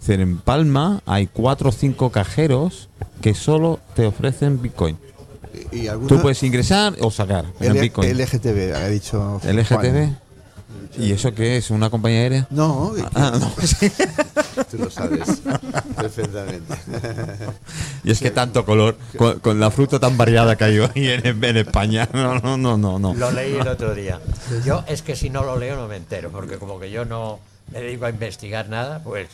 Es decir, en Palma hay cuatro o cinco cajeros que solo te ofrecen Bitcoin. Y, y alguna- Tú puedes ingresar o sacar en L- Bitcoin. LGTB, ha dicho. LGTB. ¿Y eso qué es? ¿Una compañía aérea? No, que- Ah, no, (laughs) tú lo sabes perfectamente. (laughs) Y es que tanto color, con, con la fruta tan variada que hay hoy en, en España. (laughs) No, no, no, no. no. Lo leí el otro día. Yo es que si no lo leo no me entero, porque como que yo no me dedico a investigar nada, pues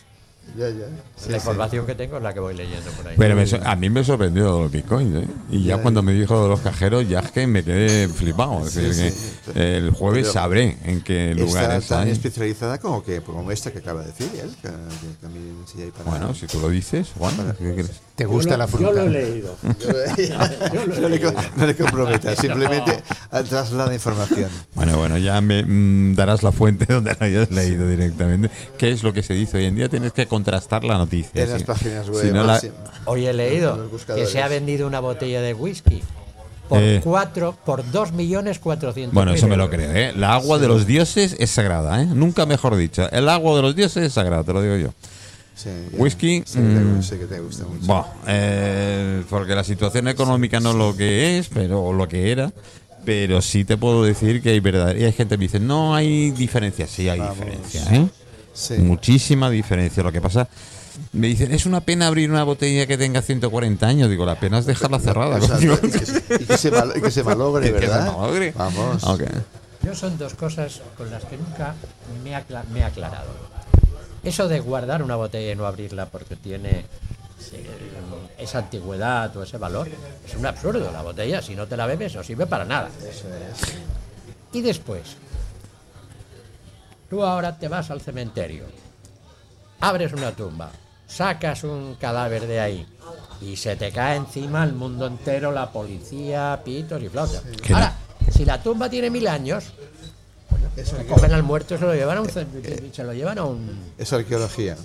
Ya, ya. Sí, la sí. información que tengo es la que voy leyendo por ahí. Pero me so- a mí me sorprendió los bitcoins, ¿eh? Y ya Ya, cuando ya. me dijo de los cajeros, ya es que me quedé flipado. Es Sí, decir, sí. que el jueves Pero sabré en qué lugar Está está. tan ¿eh? especializada como que como esta que acaba de decir él. Que, que también sí hay para- Bueno, si tú lo dices, bueno, ¿qué quieres? ¿Te gusta la fruta? Yo lo he leído. (laughs) no, le, no le comprometas, (laughs) simplemente traslada información. Bueno, bueno, ya me mm, darás la fuente (laughs) donde lo hayas leído directamente. ¿Qué es lo que se dice hoy en día? Tienes que contrastar la noticia. En las páginas Si web. no la- sí. Hoy he leído que se ha vendido una botella de whisky por Eh. cuatro, por dos millones cuatrocientos. Bueno, eso me lo creo, ¿eh? La agua de los dioses es sagrada, ¿eh? Nunca mejor dicho. El agua de los dioses es sagrada, te lo digo yo. Sí. Whisky, Sé que, te, mm, sé que te gusta mucho. Bueno, eh, porque la situación económica no es lo que es, pero o lo que era. Pero sí te puedo decir que hay verdad. Y hay gente que me dice, no hay diferencia. Sí hay Vamos. diferencia, ¿eh? Sí. Muchísima diferencia. Lo que pasa, me dicen, es una pena abrir una botella que tenga 140 años. Digo, la pena es dejarla cerrada. Y, que, se- y que se mal- y que se (laughs) malogre, Que se ¿verdad? malogre. Vamos. Yo son dos cosas con las que nunca me he, acla- me he aclarado. Eso de guardar una botella y no abrirla porque tiene esa antigüedad o ese valor es un absurdo. La botella, si no te la bebes, no sirve para nada. Y después, tú ahora te vas al cementerio, abres una tumba, sacas un cadáver de ahí y se te cae encima el mundo entero, la policía, pitos y flautas. Ahora, si la tumba tiene mil años, se cogen al muerto y se lo llevan a un, se lo llevan a un Es arqueología.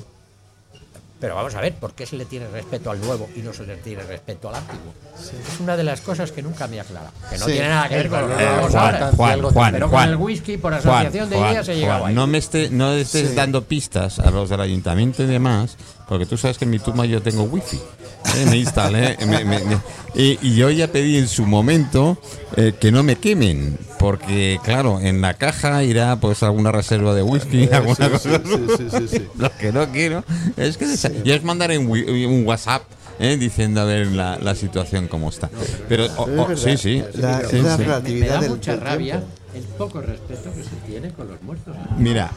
Pero vamos a ver, ¿por qué se le tiene respeto al nuevo y no se le tiene respeto al antiguo? Es una de las cosas que nunca me aclara. Que no Sí. tiene nada que ver con lo que Eh, Juan, ahora. Juan, Juan, pero Juan. con el whisky, por asociación de Juan, ideas, he Juan, llegado ahí. No me esté, no estés Sí. dando pistas a los del ayuntamiento y demás, porque tú sabes que en mi tumba yo tengo wifi. ¿eh? Me instalé. me- me- me- y, y yo ya pedí en su momento eh, que no me quemen, porque claro, en la caja irá pues alguna reserva de whisky, Eh, alguna sí, cosa. sí, sí, sí, sí, sí. (laughs) Lo que no quiero es que yo os mandaré un, wi- un WhatsApp ¿eh? diciendo a ver la, la situación cómo está. Pero oh, Es oh, sí, sí. La- sí, es la sí. me, da del mucha rabia tiempo. el poco respeto que se tiene con los muertos Mira,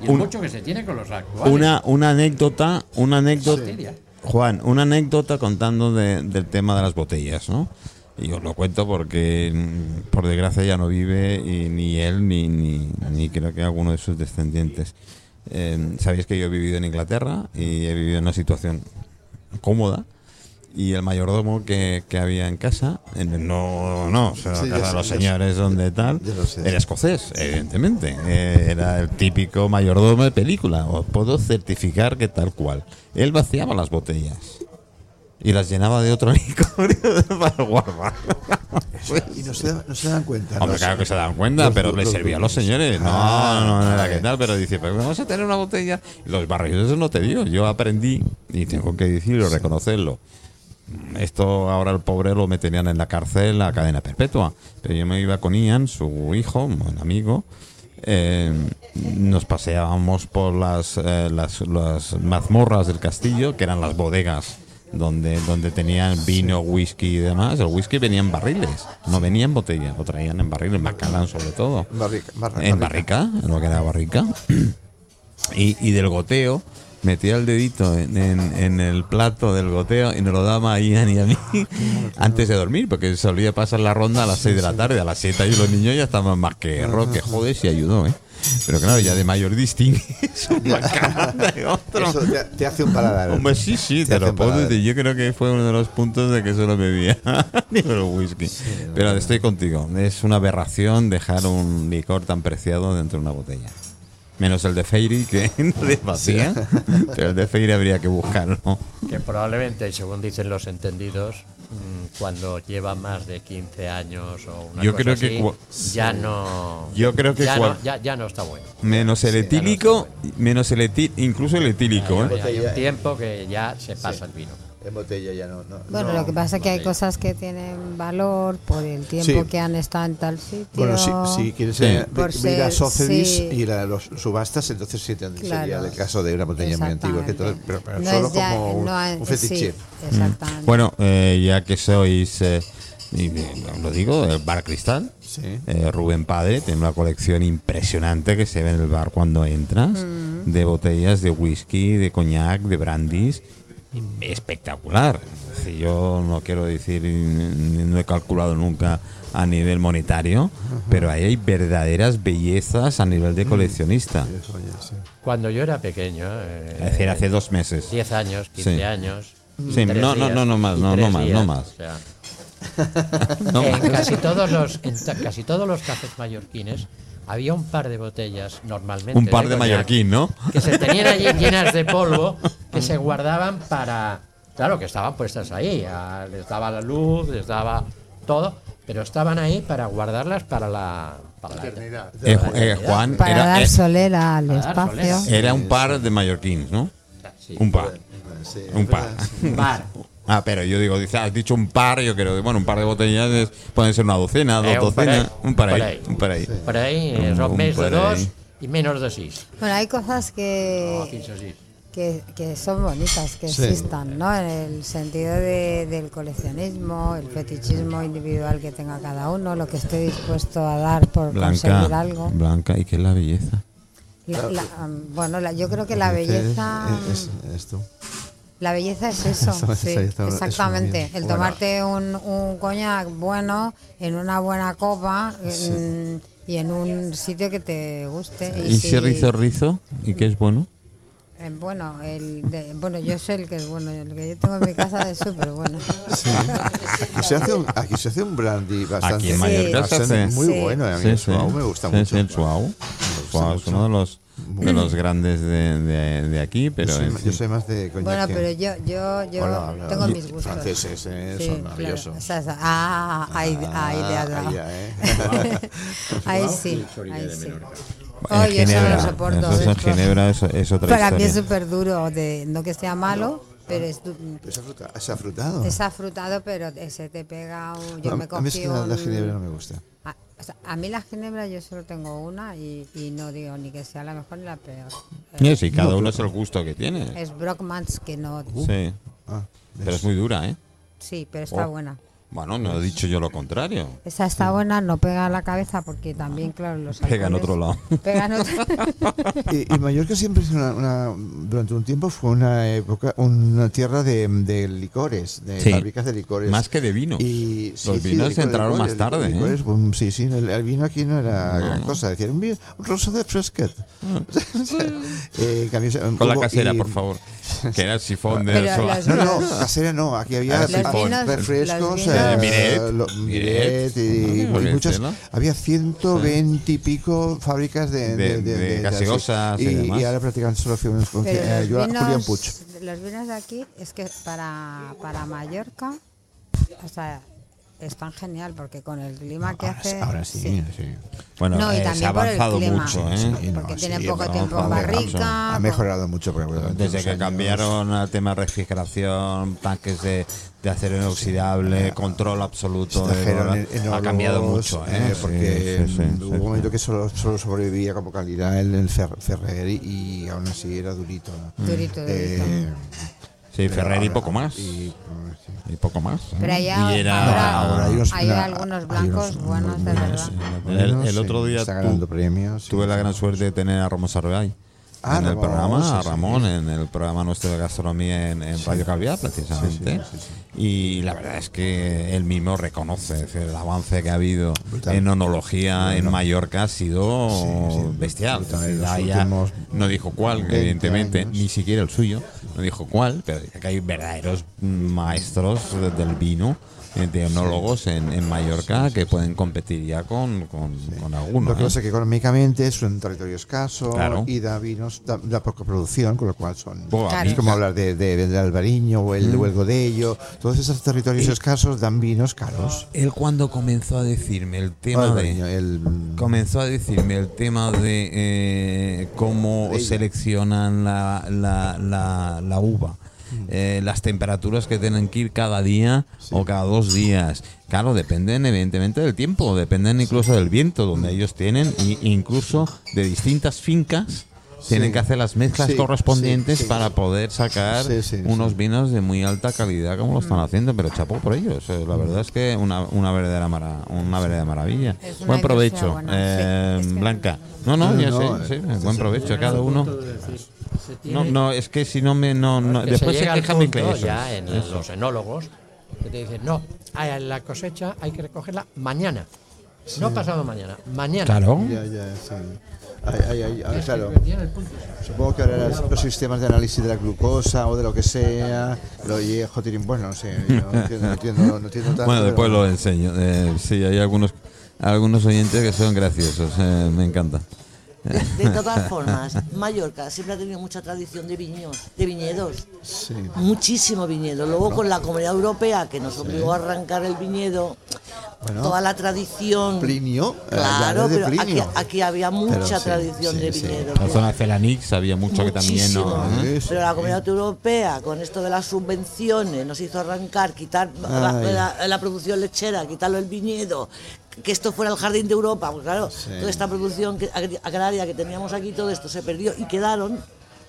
y el un- mucho que se tiene con los actuales. una, una anécdota, una anécdota. Juan, una anécdota contando de- del tema de las botellas, ¿no? Y os lo cuento porque, mm, por desgracia, ya no vive y ni él ni, ni, ni creo que alguno de sus descendientes. Eh, Sabéis que yo he vivido en Inglaterra y he vivido en una situación cómoda. Y el mayordomo que, que había en casa, no, no, o sea, Sí, casa de los sé, señores donde tal, era escocés, evidentemente. Eh, era el típico mayordomo de película. Os puedo certificar que tal cual. Él vaciaba las botellas y las llenaba de otro (laughs) licor (laughs) para guardar. Y no se, no se dan cuenta. Hombre, ¿no? claro que se dan cuenta, Los- pero le los servía a los señores. No, Ah, no, no era vale. que tal, pero dice, pero vamos a tener una botella. Los barrios, no te digo. Yo aprendí, y tengo que decirlo, reconocerlo. Esto ahora el pobre lo meterían en la cárcel a cadena perpetua. Pero yo me iba con Ian, su hijo, un buen amigo. eh, nos paseábamos por las, eh, las, las mazmorras del castillo, que eran las bodegas donde, donde tenían vino, whisky y demás. El whisky venía en barriles, no venía en botellas, lo traían en barriles, Macallan sobre todo. Barrica, barra- En barrica, en lo que era barrica. (clears throat) Y, y del goteo, metía el dedito en, en- en el plato del goteo y nos lo daba a Ian y a mí (laughs) antes de dormir, porque solía pasar la ronda a las 6 de la tarde, a las 7 y los niños ya estaban más que rock, que joder, si ayudó, ¿eh? Pero claro, ya de mayor distingues (laughs) un Macallan de otro. Eso te, te hace un paladar. Hombre, sí, sí, te lo puedo decir. Yo creo que fue uno de los puntos de que solo bebía (laughs) el whisky. Pero estoy contigo. Es una aberración dejar un licor tan preciado dentro de una botella. Menos el de Fairy, que (laughs) no le vacía. Pero el de Fairy habría que buscarlo. Que probablemente, según dicen los entendidos, cuando lleva más de 15 años o una Yo cosa creo que así, ya no Yo creo que ya, no, ya, ya no está bueno. Menos el etílico, menos el etílico, incluso el etílico, ¿eh? Hay un tiempo que ya se pasa el vino. En botella ya no. no Bueno, no. lo que pasa es que hay cosas que tienen valor por el tiempo Sí. que han estado en tal sitio. Bueno, si, si quieres Sí. eh, Por ir a Sotheby's sí. y ir a los subastas, entonces sí tendría, sería Claro. el caso de una botella muy antigua. Que todo- pero pero No solo ya- como un, un fetiche. sí, exactamente. Bueno, eh, ya que sois, eh, y, lo digo, el bar cristal. Sí. Eh, Rubén Padre tiene una colección impresionante que se ve en el bar cuando entras. de botellas de whisky, de coñac, de brandis. Espectacular. Es decir, Yo no quiero decir, ni- no he calculado nunca a nivel monetario, pero ahí hay verdaderas bellezas a nivel de coleccionista. Cuando yo era pequeño, eh, Es decir, hace dos meses. 10 años, 15 Sí. años. Sí, no, no, no, no más, no, no más, no más. o sea, (laughs) No, en casi todos los en ta- casi todos los cafés mallorquines había un par de botellas normalmente un par de coñac mallorquín, ¿no? que se tenían allí (laughs) llenas de polvo que se guardaban para claro que estaban puestas ahí ah, les daba la luz les daba todo pero estaban ahí para guardarlas para la para la Eternidad. Eh, eh, Juan Para era, dar eh, solera al espacio. solera. era un par de mallorquins, ¿no? Sí. Un par. Sí, Un par. verdad, sí. Ah, pero yo digo, dice, has dicho un par, yo creo, bueno, un par de botellas pueden ser una docena, dos Eh, un par docenas, ahí, un par un ahí, par ahí. un par ahí. por ahí eh, Un- son un mes de par dos ahí. y menos de seis Bueno, hay cosas que, No, que, que son bonitas, que Sí. existan, ¿no? En el sentido de- del coleccionismo, el fetichismo individual que tenga cada uno, lo que esté dispuesto a dar por conseguir Blanca, algo. Blanca, ¿y qué es la belleza? La- la- bueno, la- yo creo que la belleza, Es, es esto. La belleza es eso, (laughs) Eso, sí, eso exactamente. El tomarte un, un coñac bueno en una buena copa en- y en un sitio que te guste. ¿Y si- si rizo rizo? ¿Y qué es bueno? Eh, bueno, el de- bueno, yo sé el que es bueno, el que yo tengo en mi casa es súper bueno. (laughs) Sí. Aquí se hace un, aquí se hace un brandy bastante, Aquí en Mallorca se bastante- hace. muy Sí. bueno. A mí el Suau me gusta Sí, mucho. sí, el suau. Suau es uno de los, de los grandes de, de- de aquí, pero yo, soy, en yo fin. soy más de coñac. Bueno, que- pero yo, yo, yo Bueno, tengo mis gustos. franceses, eh, Sí, son maravillosos. Ah, ahí, ahí has dado. ahí ya, ¿eh? (laughs) Ahí sí, ahí sí. Eso no Ginebra, lo soporto. eso es en es- Ginebra, eso es otra Para mí es súper duro, de, no que sea malo, pero es, du- Es afruta- es afrutado. es afrutado, pero se te pega un... Yo a, me a mí es cogí que la, la ginebra no me gusta. A, o sea, a mí la ginebra yo solo tengo una y, y no digo ni que sea la mejor ni la peor. Eh, Sí, sí, cada uno es el gusto que tiene. Es Brockmans que no... Sí, Ah, pero es muy dura, ¿eh? Sí, pero está Oh. buena. Bueno, no he dicho yo lo contrario. Esa está buena, no pega a la cabeza porque también, claro, los Pega en otro lado. Pega en otro (laughs) Y, y Mallorca siempre es una, una- durante un tiempo fue una época, una tierra de, de licores, de Sí. fábricas de licores. Más que de vino. Y, Los vinos licor- entraron más licores, tarde, ¿eh? licores, sí, sí, el, el vino aquí no era No, gran no. cosa. Decían, un, vino- un rosa de fresquet. (laughs) Sea, (laughs) eh, cambió- Con la casera, y- por favor. (laughs) Que era el sifón de Pero sola. los- No, no, casera no. Aquí había refrescos, los eh, vinos- Miret. y, muchas. Estela. Había 120 y pico fábricas de, De- de gaseosas y y, demás. y ahora prácticamente solo hacemos con eh, Julián Puig. los vinos de aquí es que para, para Mallorca, o sea, están genial porque con el clima que Ahora, hace. ahora sí, sí. Bueno, No, y eh, se también ha avanzado clima. mucho, ¿eh? Sí, no, porque sí, tienen poco tiempo en mejorado, barrica. Ha mejorado mucho. porque, bueno, Desde que años- cambiaron al tema de refrigeración, tanques de, de acero inoxidable, control absoluto, de- Trajeron en- ha cambiado mucho, ¿eh? eh, porque Sí, sí, sí, hubo sí, un momento sí. que solo, solo sobrevivía como calidad el, el Fer- Ferrer y, y aún así era durito. ¿no? Durito, durito. Sí, Ferrer y poco más. y, sí. Y poco más. ¿eh? Pero allá Y era- ahora, ahora hay unos- hay una- algunos hay blancos unos buenos, de buenos, verdad. El, el otro sí, día está premios. tuve sí, la sí. gran suerte de tener a Ramón Sargay Ah, en el Ramón, programa, sí, a sí. Ramón, en el programa nuestro de gastronomía en, en Radio Calviar, precisamente. sí, sí, Y la verdad es que él mismo reconoce es decir, el avance que ha habido Brutal. en onología en Mayorca ha sido Sí, sí, bestial. brutal. Decir, últimos no dijo cuál, 20 evidentemente, años. ni siquiera el suyo, no dijo cuál, pero que hay verdaderos maestros del vino. Eh, De enólogos en, en Mallorca que pueden competir ya con, con, con alguno. Lo que ¿eh? pasa es que económicamente es un territorio escaso Claro. y da vinos, da, da poca producción, con lo cual son. Buah, Claro. Es como hablar de, de, del Albariño o el, o el Godello. Todos esos territorios escasos dan vinos caros. Él cuando comenzó a decirme el tema Albariño, de... el, Comenzó a decirme el tema de eh, cómo seleccionan la, la, la, la uva. Eh, las temperaturas que tienen que ir cada día o cada dos días. Claro, dependen evidentemente del tiempo, dependen incluso del viento donde ellos tienen, e incluso de distintas fincas tienen que hacer las mezclas Sí, correspondientes sí, sí. para poder sacar Sí, sí, unos sí. vinos de muy alta calidad como lo están haciendo, pero chapó por ellos. Eh, La verdad es que una, una verdadera mara- una verdadera maravilla. Una Buen provecho, buena, eh, sí, es que- Blanca. No, no, No, ya no, sé, eh, sí, buen provecho a cada uno. No, no, es que si no me no, no- que después se se quejan mi punto cliente. ya en los enólogos que te dicen, no, la cosecha hay que recogerla mañana. No pasado mañana, mañana. Claro. Ya, ya, sí. Ay, ay, ay, ah, claro. Supongo que ahora los, los sistemas de análisis de la glucosa o de lo que sea, lo viejo, tienen, bueno, no sé, yo no entiendo, no entiendo, no entiendo tanto. Bueno, después pero- lo enseño. Eh, sí, hay algunos algunos oyentes que son graciosos. eh, me encanta. De, de todas (laughs) formas, Mallorca siempre ha tenido mucha tradición de viños, de viñedos. Sí. Muchísimo viñedo. Luego con la Comunidad Europea que nos obligó a arrancar el viñedo, Bueno, toda la tradición. Plinio, eh, Claro, pero aquí, Plinio. aquí había mucha sí, tradición sí, de sí. viñedo. La zona Celanix había mucho que también no. ¿eh? Sí, Pero la Comunidad Europea, con esto de las subvenciones, nos hizo arrancar, quitar la- la producción lechera, quitarlo el viñedo, que esto fuera el jardín de Europa. Pues claro, toda esta producción agraria que teníamos aquí, todo esto se perdió y quedaron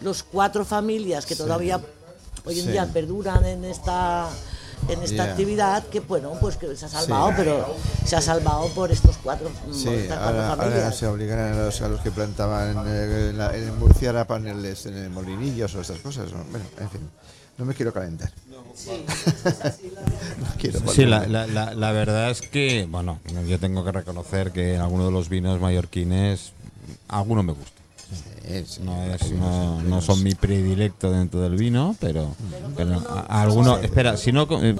los cuatro familias que todavía hoy en Sí. día perduran en esta en esta Ya. actividad que bueno pues que se ha salvado Sí. pero se ha salvado por estos cuatro Sí, por estas cuatro ahora, ahora familias se obligan a los, a los que plantaban eh, en, la- en Murcia a paneles en molinillos o estas cosas. ¿no? Bueno, en fin, no me quiero calentar. Sí, (laughs) la, la, la, la verdad es que, bueno, yo tengo que reconocer que algunos de los vinos mallorquines, algunos me gustan. Sí, sí. No, es- no, no son mi predilecto dentro del vino, pero, pero a- a algunos. Espera, si no. eh,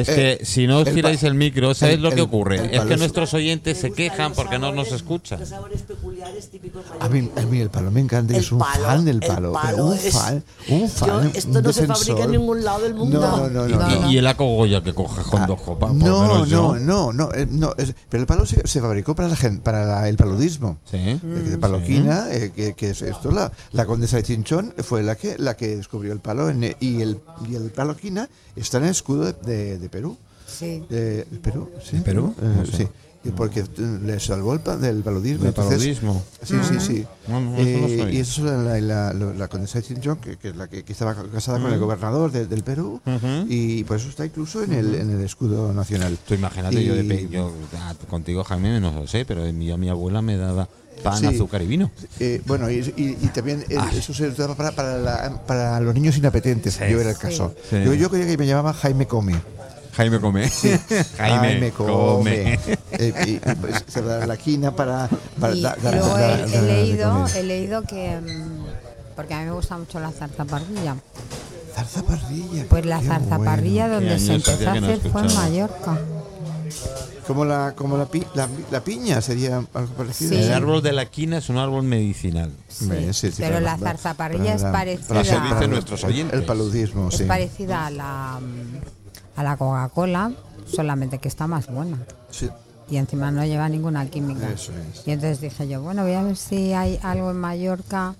Es que si no os el tiráis el micro, ¿sabéis el- lo que el- ocurre? el Es que es- nuestros oyentes se quejan porque no nos escuchan. Los sabores peculiares típicos A mí, a mí el palo me encanta, y El es un palo, fan del el palo, palo un es- fan, un Yo- fan. esto un no se fabrica defensor. en ningún lado del mundo. No, no, no. no, No, Y, no. y el acogoya que coge con Ah, dos copas, No, yo. no, no, no, eh, no, es- pero el palo se, se fabricó para, la gen- para la- el paludismo. Sí. Eh, de Paloquina, eh, que, que es esto, la, la condesa de Chinchón fue la que la que descubrió el palo en, eh, y el y el Paloquina está en el escudo de, de- de Perú. Sí. De, ¿de Perú? ¿Sí? ¿De Perú? Eh, No sé. sí. Y porque le salvó el pa- del paludismo. Entonces- paludismo. Sí, sí, sí. No, no, eso no Eh, y eso es la, la, la- la condesa de Chinchón, que, que es la que, que estaba casada con el gobernador de- del Perú, y por eso está incluso en el, en el escudo nacional. Tú imagínate, yo, de Y- pe- yo ah, contigo, Jaime, no lo sé, pero mi, mi abuela me daba pan, Sí. azúcar y vino. Eh, bueno, y, y- y también eh, Ah. eso se usaba para, para, la- para los niños inapetentes. Yo era el caso. Sí. Yo, yo creía que me llamaba Jaime Come. Jaime come. (laughs) Jaime, come. (laughs) Eh, y, pues, se da la quina para. para Y dar- dar- luego dar- he, dar- dar leído, he leído que mm, porque a mí me gusta mucho la zarzaparrilla. Zarzaparrilla. Pues la zarzaparrilla bueno. Donde se empezó a no hacer fue en. Mallorca. Como la, como la, pi- la, la piña sería algo parecido. Sí. El árbol de la quina es un árbol medicinal. Sí, Ve, sí, sí, pero para- la para- zarzaparrilla es para- parecida, para eso dicen nuestros oyentes. El paludismo, es sí. parecida a la, mm, a la Coca-Cola, solamente que está más buena. Sí. Y encima no lleva ninguna química. Eso es. Y entonces dije yo, bueno, voy a ver si hay algo en Mallorca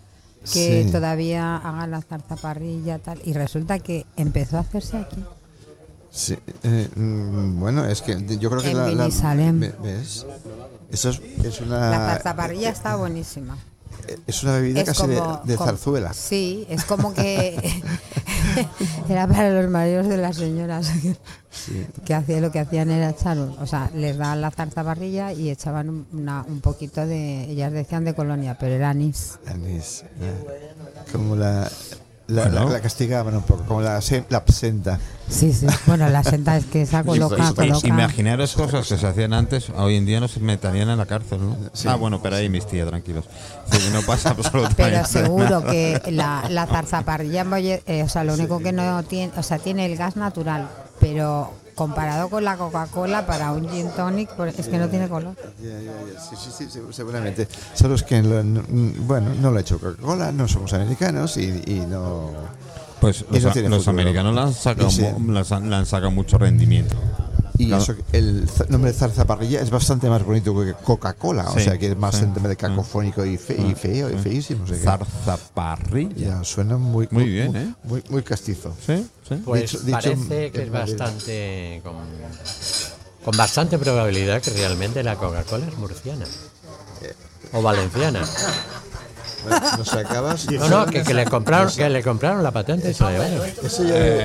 que Sí. todavía haga la zarzaparrilla tal. Y resulta que empezó a hacerse aquí. Sí, eh, mm, bueno, es que yo creo que En la, la- ¿Ves? Eso es, es una. La zarzaparrilla está buenísima. Es una bebida Es casi de, como, de como- zarzuela. Sí, es como que (laughs) (laughs) era para los maridos de las señoras que hacía lo que hacían era echar, o sea, les daban la zarzaparrilla y echaban una- un poquito de, ellas decían de colonia, pero era anís. Anís, eh, como la, la, Bueno. la- la castigaban un poco, como la, se- la absenta. Sí, sí. Bueno, la senta es que esa (laughs) coloca, Pues, coloca. Imaginaros cosas que se hacían antes, hoy en día no se meterían en la cárcel, ¿no? Sí. Ah, bueno, pero ahí mis tías, tranquilos. Sí, no pasa (laughs) absolutamente Pero nada. seguro que la, la zarzaparrilla, eh, o sea, lo único que no tiene, o sea, tiene el gas natural, pero comparado con la Coca-Cola para un gin tonic, es que no tiene color. Ya, ya, Sí, sí, sí, seg- seguramente. Solo es que, lo- bueno, no lo ha hecho Coca-Cola, no somos americanos y, y no. Pues Y los, no tiene los futuro. americanos le han, sacado, Sí. mu- les han- le han sacado mucho rendimiento. Y Claro. eso, el nombre de zarzaparrilla es bastante más bonito que Coca-Cola, o sea que es más sí. en tema de cacofónico y, fe- y feo y feísimo. o sea que Zarzaparrilla. ya suena muy, Muy bien, ¿eh? muy, muy castizo. ¿Sí? ¿Sí? Pues Dicho- dicho parece que es bastante. Con, con bastante probabilidad que realmente la Coca-Cola es murciana. O valenciana. Bueno, nos acabas. (laughs) No, no, que, que le compraron, que le compraron la patente y. Eso ya-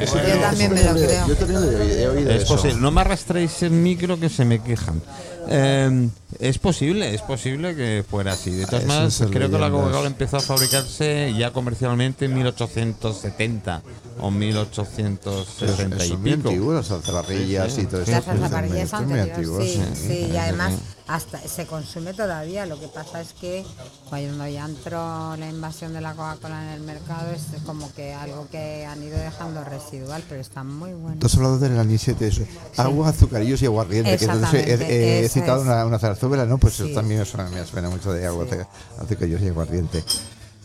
eso Yo también me lo creo. Yo también lo he oído, Es eso. posible. No me arrastréis el micro que se me quejan. Eh, es posible, es posible que fuera así. De todas maneras, creo que la. Coca-Cola empezó a fabricarse ya comercialmente en 1870 o 1860 y son muy pico. antiguos, las alzaparrillas y todo eso. Las muy- zapatillas son muy antiguos, sí, sí, y además hasta se consume todavía. Lo que pasa es que cuando ya entró la invasión de la Coca-Cola en el mercado es como que algo que han ido dejando residual, pero está muy bueno. Tú has hablado del anisete, eso. Agua, azucarillos y aguardiente. Que entonces he, citado es. una, una zarzuela, ¿no? Pues Sí. eso también me suena, me suena mucho de agua, azucarillos y aguardiente.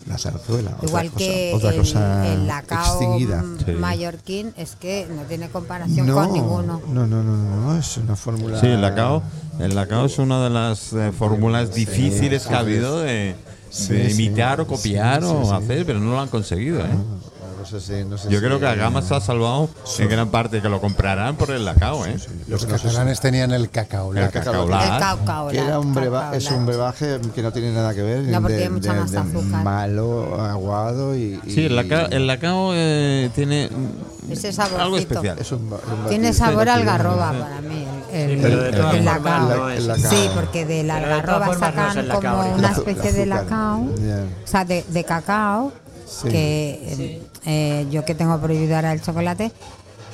La zarzuela. otra Igual cosa- que otra el, cosa el lacao extinguida. Sí. mallorquín es que no tiene comparación No, con ninguno. no, no, no, no, no, es una fórmula. Sí, el lacao, el lacao es una de las eh, fórmulas difíciles que ha habido de, Sí, de sí, imitar o copiar sí, o sí, sí. hacer, pero no lo han conseguido. ¿eh? No sé si- no sé Yo si- creo que Agama se ha salvado en gran parte que lo comprarán por el lacao. ¿eh? Lo Los catalanes tenían el cacao. El cacao Que era un breva- cacao, es un brebaje que no tiene nada que ver. No, porque de- tiene mucha de- más de. Malo, aguado y. y- Sí, el lacao, el lacao eh, tiene Ese algo especial. Es un, un Tiene sabor a algarroba para mí. El, pero de todas el formas lacao. no es- El lacao. Sí, porque de la Pero de todas algarroba formas no es sacan el lacao como una especie de azúcar. lacao, Ya. o sea, de, de cacao, Sí. que eh, yo que tengo prohibido ahora el chocolate,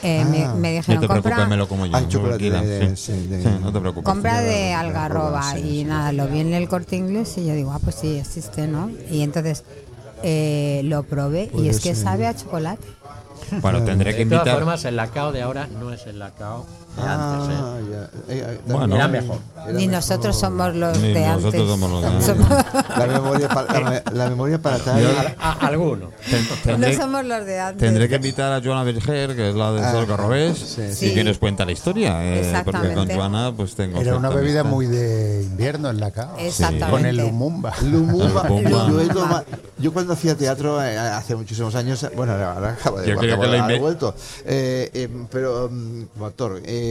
eh, me, Ah. me No dijeron te preocupes, compra, me lo como yo. Hay chocolate tranquila, de- sí. sí, de- Sí, no te preocupes. compra de de algarroba algarroba, sí, y sí. nada, lo vi en el corte inglés y yo digo, ah, pues sí, existe, ¿no? Y entonces eh, lo probé y Puede es que ser. sabe a chocolate. Bueno, tendré que De todas invitar. formas, el lacao de ahora no es el lacao de antes. ¿eh? Ah, ya. Eh, eh, Bueno. Era mejor. Era Ni mejor. nosotros somos los Ni de nosotros antes. somos los de antes. (laughs) La memoria para, la, la memoria para tal. A- a- alguno. ten- no tendré, somos los de antes. tendré que invitar a Joana Berger, que es la de Ah, Sol Corrobés, sí, y sí. que nos cuenta la historia. eh, porque con Exactamente. Joana pues tengo. Era una cierta bebida amistad. muy de invierno el lacao. Exactamente. Con el lumumba. (laughs) Lumumba. Lumumba. Yo, he toma- yo cuando hacía teatro eh, hace muchísimos años, bueno, ahora acabo de Yo quería que la haber inve- vuelto, eh, eh, pero mm, como actor, eh,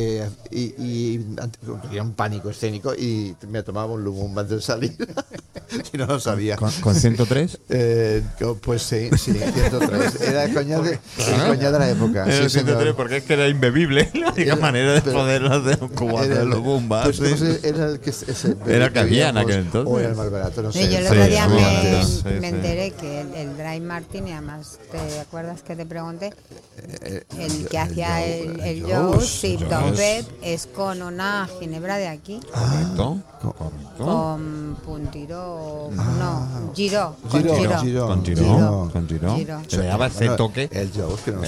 y, y ante- tenía un pánico escénico y me tomaba un Lumumba antes de salir, (laughs) y no lo sabía. ¿Con, con 103? (laughs) Eh, pues sí, sí, 103. Era el coñac de, el coñac de la época. Era sí, 103 señor. porque es que era imbebible. La única Era- manera de pero- poder hacer un cubano de el- los bombas. pues, sí. sé, era el que ese, Era el que había en bebíamos, aquel entonces. O era el más barato, no Sí, sé. yo el Sí, otro día me, sí, me sí. enteré que el, el Dry Martini, además, ¿te acuerdas que te pregunté? Eh, El que hacía el, el Joe's, Joe's, sí, Es con una ginebra de aquí, Correcto. Correcto. con Puntiro, no, Giro, con Giro. Con Giró. Giro. Con Giró. Giro. Se le daba ese toque. El Joe's, que no eh,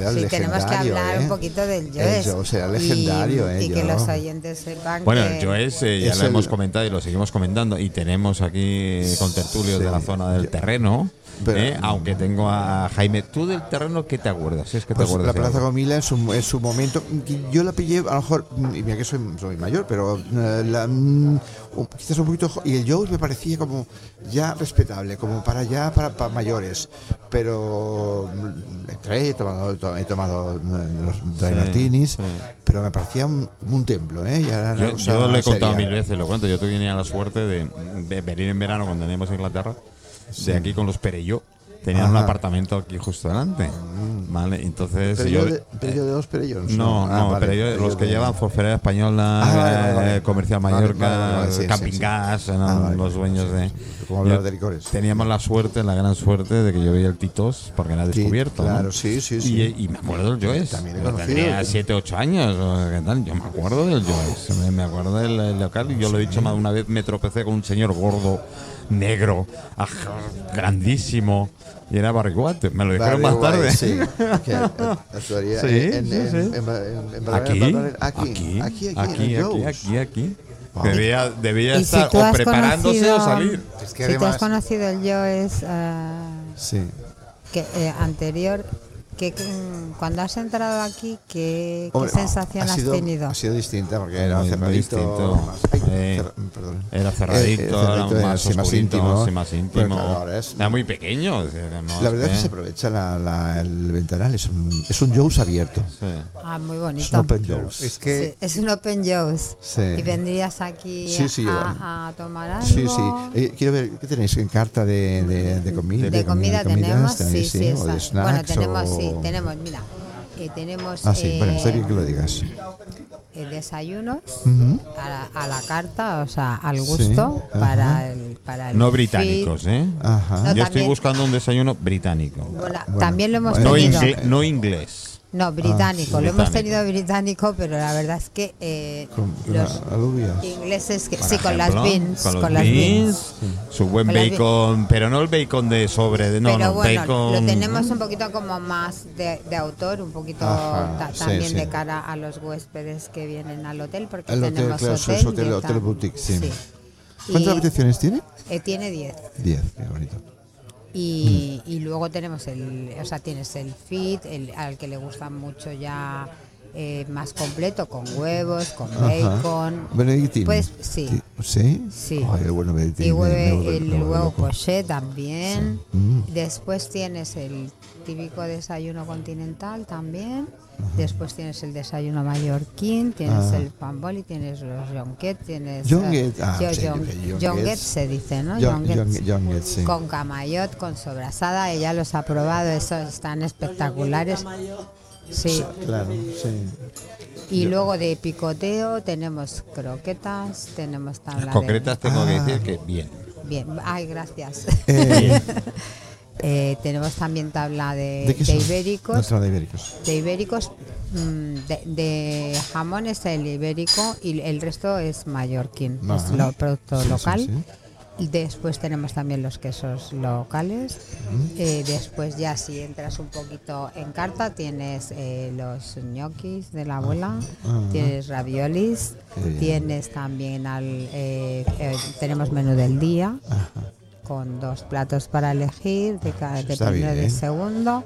era Sí, tenemos que hablar ¿eh? un poquito del El Joe's. Joe's era legendario, y, ¿eh? Y que los oyentes sepan Bueno, el Joes eh, ya Es lo el- hemos comentado y lo seguimos comentando. Y tenemos aquí con tertulios Sí. de la zona del Yo- terreno. Pero- eh, aunque tengo a Jaime. ¿Tú del terreno qué te acuerdas? Es que te Pues acuerdas. la Plaza algo. Gomila en su, en su momento, yo la pillé, a lo mejor, y mira que soy, soy mayor, pero eh, la, mm, quizás un poquito, y el Joe's me parecía como ya respetable, como para ya, para, para mayores, pero mm, entré, he tomado, to- he tomado eh, los Sí, martinis, sí. pero me parecía un, un templo, ¿eh? Ya Yo, yo lo he contado seria. mil veces, lo cuento. Yo tenía la suerte de, de venir en verano cuando teníamos Inglaterra, de aquí con los Pereyó. Tenían un apartamento aquí justo delante. ¿Vale? Entonces. Pero yo, yo, de, pero yo de los perellos. No, no, Ah, vale, pero yo- los que de- llevan Forferera Española, Ah, vale, eh, Comercial Mallorca, sí, Camping sí, sí. Gas, eran Ah, los dueños de. Como Yo- de licores. Teníamos la suerte, la gran suerte de que yo veía el Titos porque era Sí, descubierto. ¿no? claro, sí, sí, sí. Y, y me acuerdo del Joes. También he Yo conocido. Tenía 7, 8 años. o qué tal. Yo me acuerdo del Joes. Me, me acuerdo del el local. Yo lo he dicho más de una vez. Me tropecé con un señor gordo, negro, aj- grandísimo. Y era Barriguate. Me lo dijeron Barry más tarde. Sí, (laughs) que actuaría Sí, en, sí, en, sí. en, en- en- Aquí, aquí, aquí, aquí, aquí, aquí, aquí, aquí. Debía, debía Y si estar o preparándose conocido- o salir. Es que si tú has además- conocido el Joe's eh, Sí. que, eh, anterior, ¿qué- qué- cuando has entrado aquí, ¿qué, qué Hombre, sensación ha has sido, tenido? Ha sido distinta porque era Muy- muy cerradito. distinto. más- ay, Eh, cerra- perdón. Era cerradito, Eh, eh, era cerradito, más, más íntimo. más Pero íntimo. claro, ahora es- Era muy pequeño. es decir, no, La verdad es que eh, se aprovecha la- la- el ventanal, es un, es un Joe's abierto. sí. Ah, muy Es un bonito. open Joe's. Es que Sí, es un open Joe's. Sí. Y vendrías aquí Sí, sí, a, a tomar algo. Sí, sí. Eh, quiero ver, ¿qué tenéis en carta de, de, de comida? de comida comidas tenemos, sí, tenéis, sí. O de snacks. bueno, tenemos, o- sí, tenemos, mira, eh, tenemos Ah, sí, bueno, eh, está bien que lo digas. eh, desayunos a, la, a la carta, o sea, al gusto para el para el No británicos, ¿eh? Ajá. No, Yo estoy buscando un desayuno británico. Bueno, Bueno, también lo hemos No, tenido. ingle- no inglés. No, británico. Ah, lo hemos británico. tenido británico, pero la verdad es que eh, Con los alubias. ingleses, que, sí, con las ejemplo, beans, Con, con las beans, beans. Su buen Con bacon, pero no el bacon de sobre, de, no, pero no, bueno, bacon. lo tenemos un poquito como más de, de autor, un poquito Ajá, ta- sí, también sí. de cara a los huéspedes que vienen al hotel, porque hotel, tenemos claro, hotel, hotel- hotel tal. boutique, sí. ¿Cuántas habitaciones tiene? eh, tiene 10. Diez, qué bonito. Y, y luego tenemos el, o sea, tienes el fit, el, al que le gusta mucho ya eh, más completo, con huevos, con bacon. Benedictine. Pues sí. ¿Sí? Sí. Ay, el bueno. Y hueve- me el huevo poché también. Mm. Después tienes el típico desayuno continental también. Después tienes el desayuno mallorquín, tienes Ah. el pan boli, tienes los jonquet, tienes... Jonquet, ah, yo- sí, jon- jonquets. jonquet se dice, ¿no? Jonquets. Jonquet, sí. Con camayot, con sobrasada, ella los ha probado, esos están espectaculares. Sí, Claro, sí. y luego de picoteo tenemos croquetas, tenemos tabla Las de... concretas tengo que Ah. decir que bien. Bien, ay, gracias. Eh, (laughs) Eh, tenemos también tabla de, ibéricos. De ibéricos. De ibéricos, mm, de, de jamón es el ibérico y el resto es mallorquín, es lo producto Sí, local. sí. Después tenemos también los quesos locales. Eh, después ya si entras un poquito en carta tienes eh, los ñoquis de la abuela, tienes raviolis, tienes también al, tenemos menú del día. Con dos platos para elegir de cada de Está primero y de bien. segundo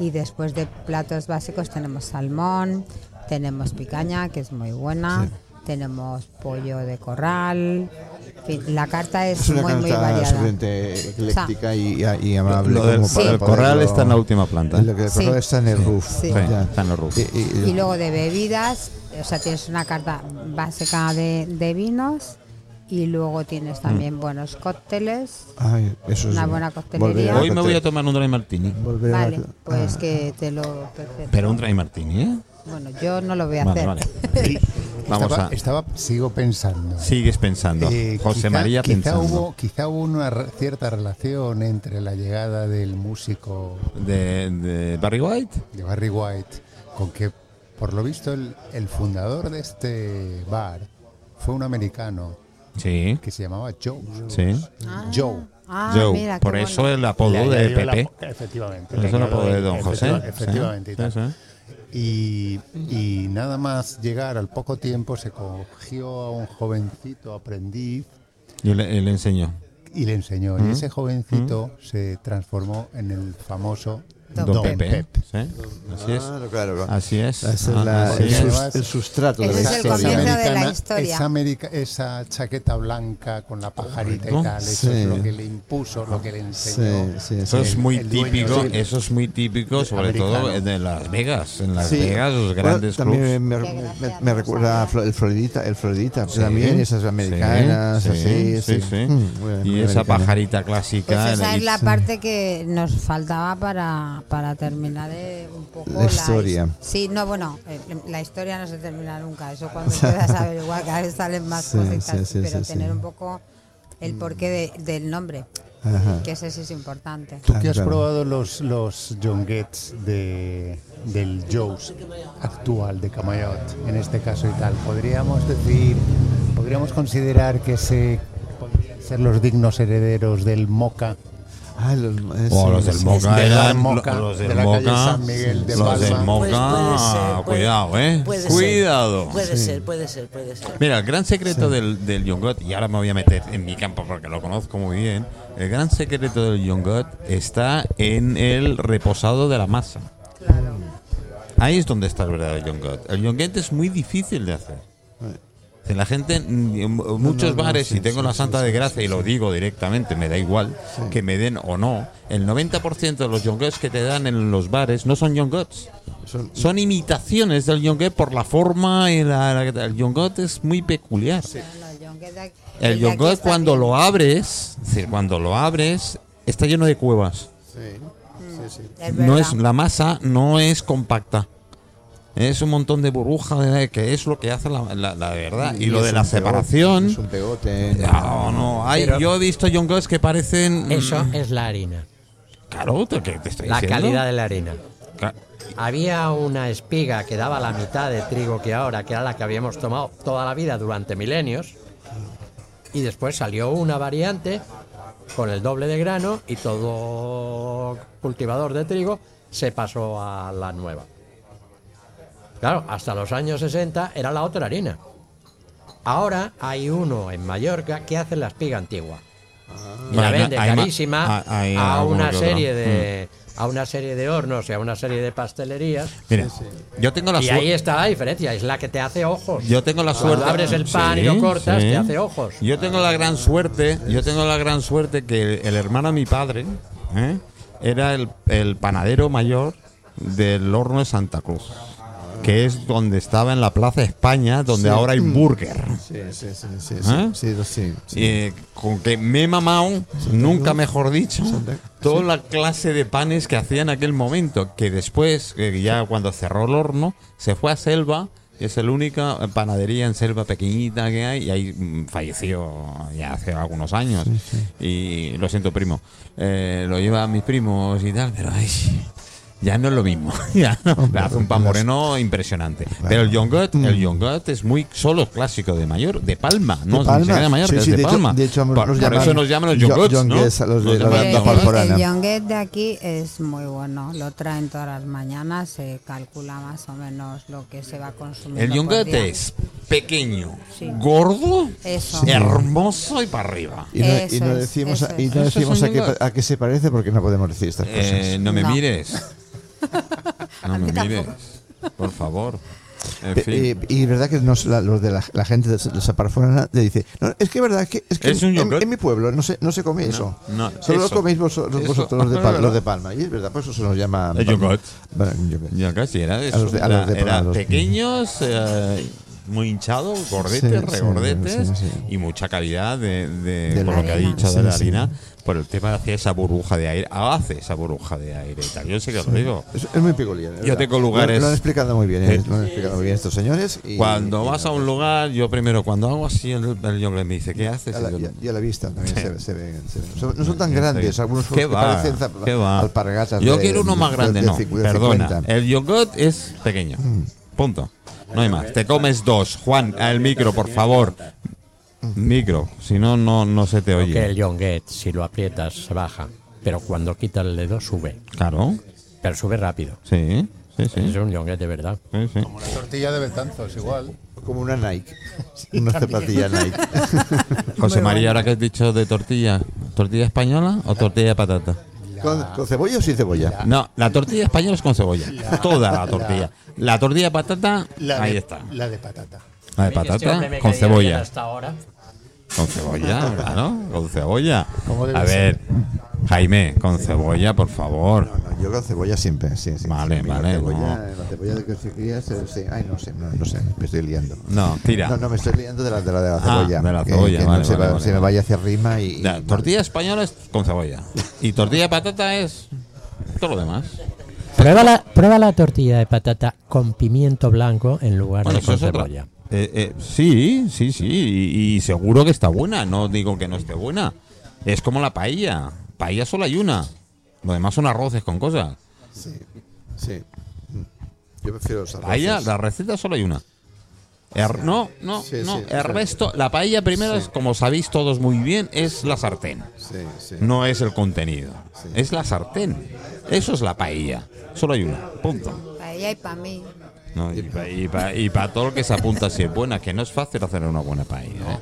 y después de platos básicos tenemos salmón tenemos picaña que es muy buena Sí. tenemos pollo de corral en fin, la carta es, Es una muy muy carta variada sumamente ecléctica y, y amable. Lo del- como Sí. el corral poderlo- está en la última planta. Lo que el Sí. corral está en el roof. Sí. Está en el roof. Y, y- y luego de bebidas o sea tienes una carta básica de, de vinos y luego tienes Mm. también buenos cócteles ay, eso es una un- buena coctelería. Hoy me voy a tomar un dry martini. volver a- vale pues ah, que te lo perfecto. Pero un dry martini, ¿eh? bueno yo no lo voy a Vale, hacer vale. (laughs) Vamos estaba, a. estaba- sigo pensando. Sigues pensando. Eh, José quizá- María quizá pensando. Hubo, quizá hubo una re- cierta relación entre la llegada del músico De, de Barry White. de Barry White con que, por lo visto, el, el fundador de este bar fue un americano Sí. que se llamaba Joe. Sí. Joe. Ah, Joe. mira, Por bueno. eso el apodo de la- Pepe. efectivamente. Por eso el apodo de Don José. Efectiva- Efectivamente. y nada más llegar al poco tiempo se cogió a un jovencito aprendiz Y le, le enseñó. y le enseñó. Y ese jovencito se transformó en el famoso Don Don, Pep. Pepe. ¿sí? Así es. Claro, claro, claro. Así es. Esa es Ah, la- así el, es. el sustrato de la es el historia. comienzo de la historia. Esa, esa chaqueta blanca con la pajarita y Correcto. tal, eso Sí. es lo que le impuso, lo que le enseñó. Sí, sí, Eso sí. es muy el dueño típico, eso es muy típico, sobre Americano. todo de Las Vegas. En Las Sí. Vegas, los Bueno, grandes también clubs. me, me- me no recuerda el Floridita, el Floridita, Sí, también esas americanas, sí, así, sí, sí. Mm, muy- Y esa pajarita Pues clásica. esa y- es la parte que nos faltaba para, para terminar eh, un poco La historia. his- Sí, no, bueno, eh, la historia no se termina nunca. Eso (laughs) cuando empiezas a averiguar, cada vez salen más Sí, cositas, sí, sí, pero sí, tener sí. un poco el porqué de- del nombre, Ajá. que ese sí es importante. Tú que has probado los, los John Getz de, del Joe's actual, de Camayot, en este caso y tal, podríamos decir, podríamos considerar que se podrían ser los dignos herederos del Moca. Ah, los, O sí, los del sí. Moca eran los de del Moca. San Miguel de Los del. Moca. Pues puede ser, puede- Cuidado, eh. Puede ser. Cuidado. Puede ser, puede ser, puede ser. Mira, el gran secreto del, del Yongot, y ahora me voy a meter en mi campo porque lo conozco muy bien, el gran secreto del Yongot está en el reposado de la masa. Ahí es donde está el verdadero yogurt. El yogurt es muy difícil de hacer. Si la gente, mm, en muchos no, no, bares, sí, y tengo sí, la Santa sí, de Gracia sí, y lo digo directamente, me da igual que me den o no, el 90% de los yogurts que te dan en los bares no son yogurts. Son- Son imitaciones del yogurt por la forma y la, la- el yogurt es muy peculiar. El yogurt cuando lo abres, es decir, cuando lo abres, está lleno de cuevas. No es la masa no es compacta. Es un montón de burbuja de- que es lo que hace la, la- la verdad. Y, lo de la pegote, separación. Es un pegote. No, no, hay, Pero- yo he visto yogurts que parecen. mm, Eso es la harina. Claro, te, que te estoy La diciendo. calidad de la harina. Ca- Había una espiga que daba la mitad de trigo que ahora, que era la que habíamos tomado toda la vida durante milenios. Y después salió una variante con el doble de grano y todo cultivador de trigo se pasó a la nueva. Claro, hasta los años 60 era la otra harina. Ahora hay uno en Mallorca que hace la espiga antigua. Y la vende carísima hay- hay a una. Mm. serie de a una serie de hornos y a una serie de pastelerías. Mira, yo tengo la Y ahí suerte. está la diferencia, es la que te hace ojos. Yo tengo la Cuando suerte. abres el pan y lo cortas, sí. te hace ojos. Yo tengo la gran suerte, yo tengo la gran suerte que el, el hermano de mi padre ¿eh? era el, el panadero mayor del horno de Santa Cruz, que es donde estaba en la Plaza España, donde Sí. ahora hay burger. Sí, sí, sí, sí, ¿Eh? sí, sí, sí, sí. Eh, con que me he mamado, nunca mejor dicho, toda la clase de panes que hacía en aquel momento, que después, ya cuando cerró el horno, se fue a Selva, y es la única panadería en Selva pequeñita que hay, y ahí mm, falleció ya hace algunos años. Y lo siento, primo, eh, lo llevan mis primos y tal, pero ay, ya no es lo mismo. (laughs) ya no, hace un pan moreno impresionante. Pero el yogurt, el yogurt es muy solo clásico de Mayor, de Palma, no Palma. de Mallorca, Sí, es de, de hecho- Palma. de hecho, por, nos por llaman eso nos llaman los yo- yogurts, ¿no? a los de la El, el de aquí es muy bueno, lo traen todas las mañanas, se calcula más o menos lo que se va consumiendo. El por yogurt día. es pequeño, Sí. gordo, Eso. hermoso y para arriba. Y no, Eso y no es, decimos, y no a, qué, a qué se parece porque no podemos decir estas cosas. Eh, no me No. mires. (laughs) (laughs) No me tampoco. Por favor. En fin. eh, y verdad que nos- la, los de la, la gente de, de Saparforana te dice, no, es que verdad que, es que Es un en, yogurt. en mi pueblo no se, no se come eso. no, Solo eso. lo coméis vosotros, Eso. vosotros los, de Es (laughs) Pal- verdad. los de Palma. Y es verdad, por eso se nos llama... El yogurt. Bueno, yogurt. Ya casi era eso. A los de- a los de- era a los- pequeños, eh, muy hinchados, gordetes, Sí, regordetes sí, sí. y mucha calidad de, de- De por lo que ha harina. dicho de la harina, por el tema de hacer esa burbuja de aire. Hace esa burbuja de aire. Yo sé que lo digo. Es, es muy peculiar. Yo tengo lugares- Lo, lo han explicado muy bien, eh, lo han explicado muy bien estos señores. Y, Cuando y- vas a un lugar, yo primero, cuando hago así, el, el me dice, ¿qué haces? A la, Y yo, y a- la vista también se, se ven. se no son tan grandes, algunos ¿Qué va? parecen ¿Qué va? alpargatas. Yo de- quiero uno más de- grande, de no. Perdona. 50. El yogurt es pequeño. Mm. Punto. No hay más. Te comes dos. Juan, al micro, por favor. Micro, si no, no, no se te Que oye. el yonguet, si lo aprietas, se baja. Pero cuando quitas el dedo, sube. Claro. Pero sube rápido. Sí, sí, Es sí. un yonguet de verdad. sí, sí. Como la tortilla de Betanzos, igual. Como una Nike. (laughs) Una zapatilla Nike. (laughs) José María, ahora que has dicho de tortilla, ¿tortilla española o tortilla de patata? ¿Con, con cebolla o sin cebolla? No, la tortilla española es con cebolla. Toda la tortilla. La tortilla de patata, La ahí de, está. La de patata. La de Este patata con cebolla. Hasta ahora. Con cebolla, claro, con cebolla. ¿Cómo debe A ver, Jaime, con cebolla, por favor. No, no, yo con cebolla siempre. Sí, sí, Vale, sí, vale, La cebolla, no. la cebolla de que se cría, se- se- ay, no sé, no, no sé, me estoy liando. No, tira. No, no, me estoy liando de la de la, de la Ah, cebolla. de la que- cebolla, que vale, no se, vale, va- vale, se me vaya hacia arriba y. La tortilla española es con cebolla. Y tortilla de patata es todo lo demás. Prueba la, prueba la tortilla de patata con pimiento blanco en lugar Bueno, de con otra- cebolla. Eh, eh, sí, sí, sí. Y, y seguro que está buena. No digo que no esté buena. Es como la paella. Paella solo hay una. Lo demás son arroces con cosas. Sí, sí. Yo prefiero los Paella, arroces. la receta solo hay una. Er- no, no, Sí, no. sí, el sí. resto, la paella primero Sí. es, como sabéis todos muy bien, es la sartén. Sí, sí. No es el contenido. Sí. Es la sartén. Eso es la paella. Solo hay una. Punto. Para ella y para mí. No, y para todo lo que se apunta si es buena, que no es fácil hacer una buena paella. ¿eh?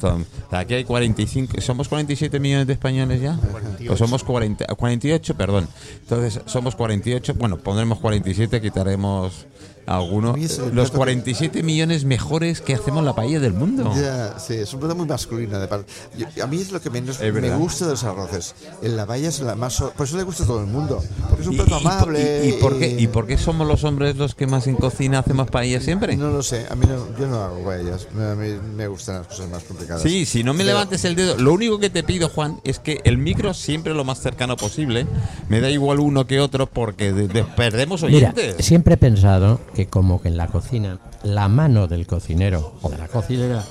Tom. Aquí hay 45, somos 47 millones de españoles ya. Pues somos 40, 48, perdón. Entonces somos 48, bueno, pondremos 47, quitaremos alguno. A mí es el Los plato que- 47 millones mejores que hacemos la paella del mundo. Ya, sí, es un plato muy masculino. de par- Yo- a mí es lo que menos me gusta de los arroces. En la paella es la más. Por eso le gusta a todo el mundo. Porque es un ¿Y, plato y amable. y- y por qué, ¿Y por qué somos los hombres los que más en cocina hacemos paella siempre? No lo sé. A mí no, yo no hago paellas. A mí me gustan las cosas más complicadas. Sí, si no me Pero- levantes el dedo, lo único que te pido, Juan, es que el micro siempre lo más cercano posible. Me da igual uno que otro porque de- de- perdemos Mira, oyentes. siempre he pensado que como que en la cocina, la mano del cocinero o de la cocinera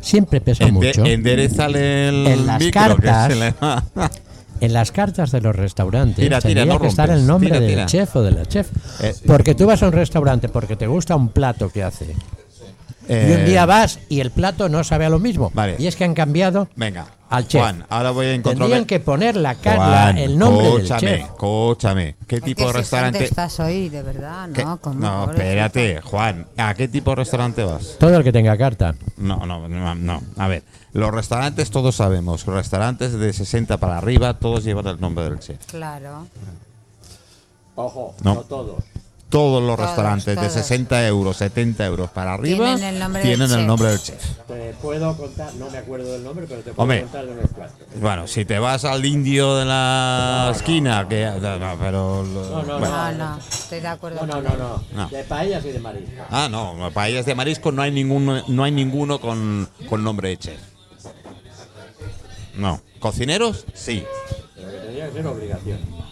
siempre pesa Ende- mucho. enderezale el En las micro, cartas- que se le va. (laughs) En las cartas de los restaurantes Tira, tira, tendría no que estar rompes. el nombre Tira, del tira. chef o de la chef. Eh, porque tú vas a un restaurante porque te gusta un plato que hace. Y un Eh, día vas y el plato no sabe a lo mismo. Vale. Y es que han cambiado Venga, al chef. Juan, ahora voy a encontrar. Tendrían que poner la cara, Juan, el nombre del chef. escúchame. ¿Qué tipo de ¿Qué restaurante? estás hoy, de verdad? ¿Qué? No. No, espérate, Juan. ¿A qué tipo de restaurante vas? Todo el que tenga carta. No, no, no, no. A ver, los restaurantes todos sabemos. Los restaurantes de 60 para arriba, todos llevan el nombre del chef. Claro. Ojo, No. todos. Todos los Todos, restaurantes de todos. 60 euros, 70 euros para arriba Tienen el nombre del tienen el chef. nombre del chef. Te puedo contar, no me acuerdo del nombre, pero te puedo Hombre. contar de los platos. Bueno, si te vas al indio de la esquina, que no, no, pero No, no, bueno. No, no, estoy de acuerdo. No, no, no, no, No. De paellas y de marisco. Ah, no, paellas de marisco no hay ninguno, no hay ninguno con, con nombre de chef. No, cocineros sí. Pero que tendría que ser obligación.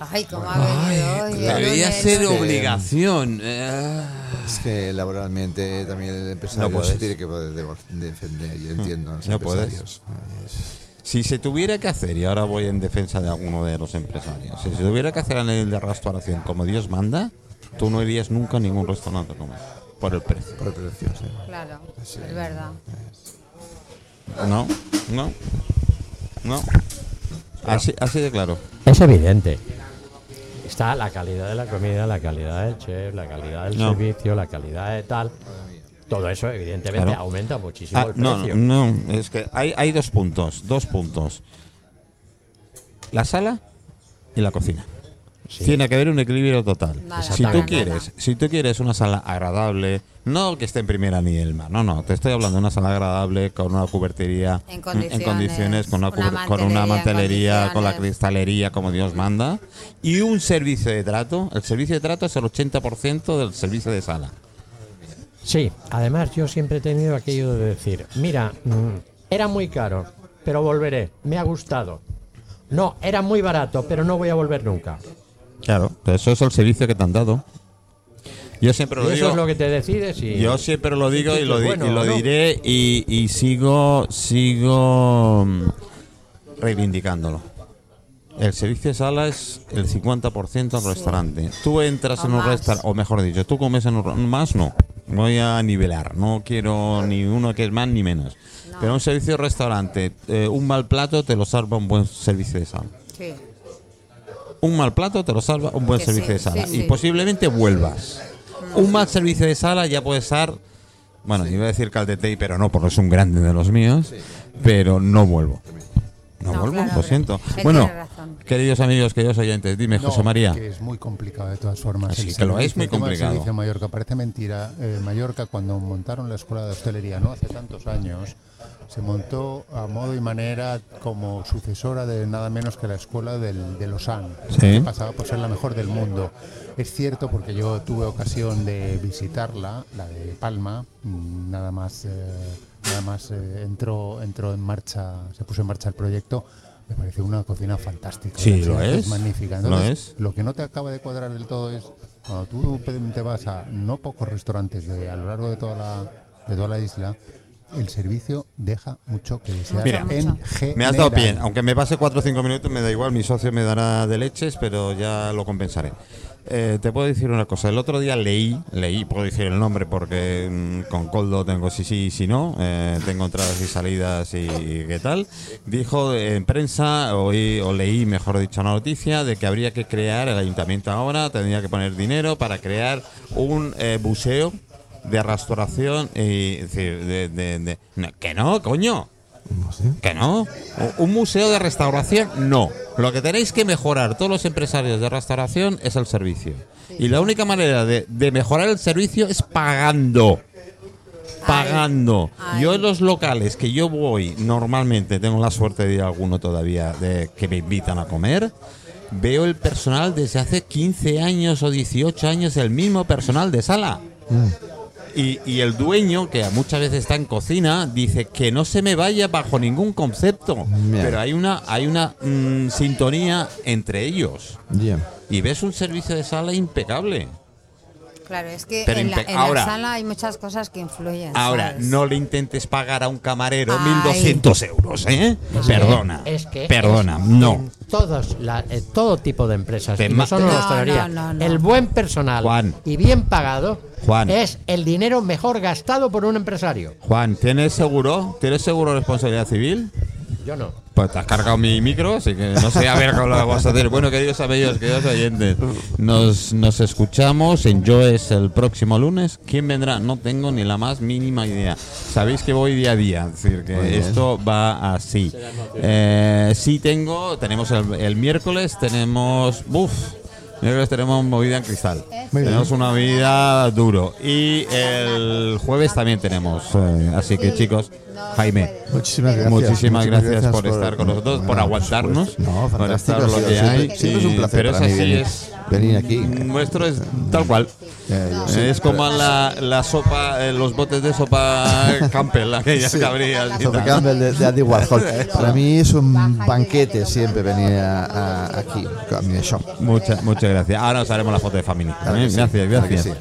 Ay, cómo ha venido hoy. el Debería ser Sí. obligación. eh. Es que laboralmente también el empresario No puedes. se tiene que poder de- defender. Yo entiendo. los No puedes. empresarios. Si se tuviera que hacer, y ahora voy en defensa de alguno de los empresarios, si se tuviera que hacer a nivel de restauración como Dios manda, tú no irías nunca a ningún restaurante a comer. Por el precio. Por el precio, sí. Claro, es verdad. No, no, no. Así, así de claro. Es evidente. Está la calidad de la comida, la calidad del chef, la calidad del No. servicio, la calidad de tal. Todo eso, evidentemente, Claro. aumenta muchísimo Ah, el no, precio. no, no, es que hay, hay dos puntos, dos puntos. La sala y la cocina. Sí. Tiene que haber un equilibrio total. Nada, si tú nada. quieres, si tú quieres una sala agradable, no que esté en primera ni el mar, no, no, te estoy hablando de una sala agradable con una cubertería En condiciones, condiciones, con una, una con una mantelería con la cristalería como Dios manda y un servicio de trato. El servicio de trato es el 80% del servicio de sala. Sí, además yo siempre he tenido aquello de decir, mira, mm, era muy caro, pero volveré, me ha gustado. No, era muy barato, pero no voy a volver nunca. Claro, eso es el servicio que te han dado. Yo siempre Y lo eso digo. es lo que te decides y... Yo siempre lo digo y lo, di- Bueno, y lo ¿no? diré y, y sigo sigo mm, reivindicándolo. El servicio de sala es el 50% del restaurante. Tú entras O en un más. restaurante, o mejor dicho, tú comes en un más no. Voy a nivelar, no quiero ni uno que es más ni menos. Pero un servicio de restaurante, eh, un mal plato te lo salva un buen servicio de sala. Sí. Un mal plato te lo salva un buen Que servicio sí, de sala. sí, Y sí. posiblemente vuelvas. Un mal servicio de sala ya puede estar. Bueno, iba a decir Caldetey, pero no, porque es un grande de los míos. Pero no vuelvo. No, No, vuelvo, claro, lo siento. Bueno, queridos amigos, queridos oyentes, dime, No, José María. Que es muy complicado de todas formas. Así El que lo es muy complicado. Mallorca parece mentira. Eh, Mallorca, cuando montaron la escuela de hostelería, no hace tantos años, se montó a modo y manera como sucesora de nada menos que la escuela del, de Lausanne, Sí. que pasaba por ser la mejor del mundo. Es cierto porque yo tuve ocasión de visitarla, la de Palma, mm, nada más, eh, nada más eh, entró, entró en marcha, se puso en marcha el proyecto. Me pareció una cocina fantástica. Sí, lo es, magnífica. lo es. lo que no te acaba de cuadrar del todo es cuando tú te vas a no pocos restaurantes de, a lo largo de toda la, de toda la isla, el servicio deja mucho que desear Mira, en Me has dado general. Aunque me pase 4 o 5 minutos, me da igual. Mi socio me dará de leches, pero ya lo compensaré. Eh, te puedo decir una cosa. El otro día leí, leí, puedo decir el nombre porque mm, con Coldo tengo sí, sí, sí, no. eh, tengo entradas y salidas y, qué tal. Dijo en prensa, oí, o leí, mejor dicho, una noticia de que habría que crear, el ayuntamiento ahora tendría que poner dinero para crear un eh, museo de restauración y es decir, de, de- de- no, que no, coño. Que no. Un museo de restauración, no. Lo que tenéis que mejorar todos los empresarios de restauración es el servicio. Y la única manera de, de mejorar el servicio es pagando. Pagando. Ay. Yo en los locales que yo voy, normalmente tengo la suerte de ir a alguno todavía de que me invitan a comer. Veo el personal desde hace 15 años o 18 años, el mismo personal de sala. Y, y el dueño, que muchas veces está en cocina, dice que no se me vaya bajo ningún concepto. Pero hay una, hay una mm, sintonía entre ellos. Y ves un servicio de sala impecable. Claro, es que Pero en, la, sala hay muchas cosas que influyen. Ahora, ¿sabes? no le intentes pagar a un camarero Ay. 1.200 euros, ¿eh? Es que- Perdona. es que Perdona, es- no. todos la- eh, todo tipo de empresas, ma- no solo No, la hostelería, no, no, no. el buen personal Juan. y bien pagado Juan. es el dinero mejor gastado por un empresario. Juan, ¿tienes seguro? ¿Tienes seguro de responsabilidad civil? Yo no. Pues te has cargado mi micro, así que no sé a ver cómo lo vamos a hacer. Bueno, queridos amigos, queridos oyentes, nos, nos escuchamos en Joes el próximo lunes. ¿Quién vendrá? No tengo ni la más mínima idea. Sabéis que voy día a día, es decir, que Muy bien. esto va así. Eh, sí tengo, tenemos el, el miércoles, tenemos... Uf, miércoles tenemos movida en cristal. Muy bien. tenemos una vida duro. Y el jueves también tenemos. eh, así que Sí, chicos, Jaime. Muchísimas gracias. Muchísimas gracias, por, por- estar con nosotros, por no, aguantarnos. No, por estar lo sí, que hay. siempre es un placer pero para es así, es. Venir aquí. Nuestro es tal cual. Sí. es como la, la sopa, eh, los botes de sopa Campbell, aquellas y Sobre tal. Campbell de, de Andy Warhol. Para mí es un banquete siempre venir a, a- aquí a mi shop. Muchas, muchas gracias. Ahora os haremos la foto de familia. Que Gracias, que gracias.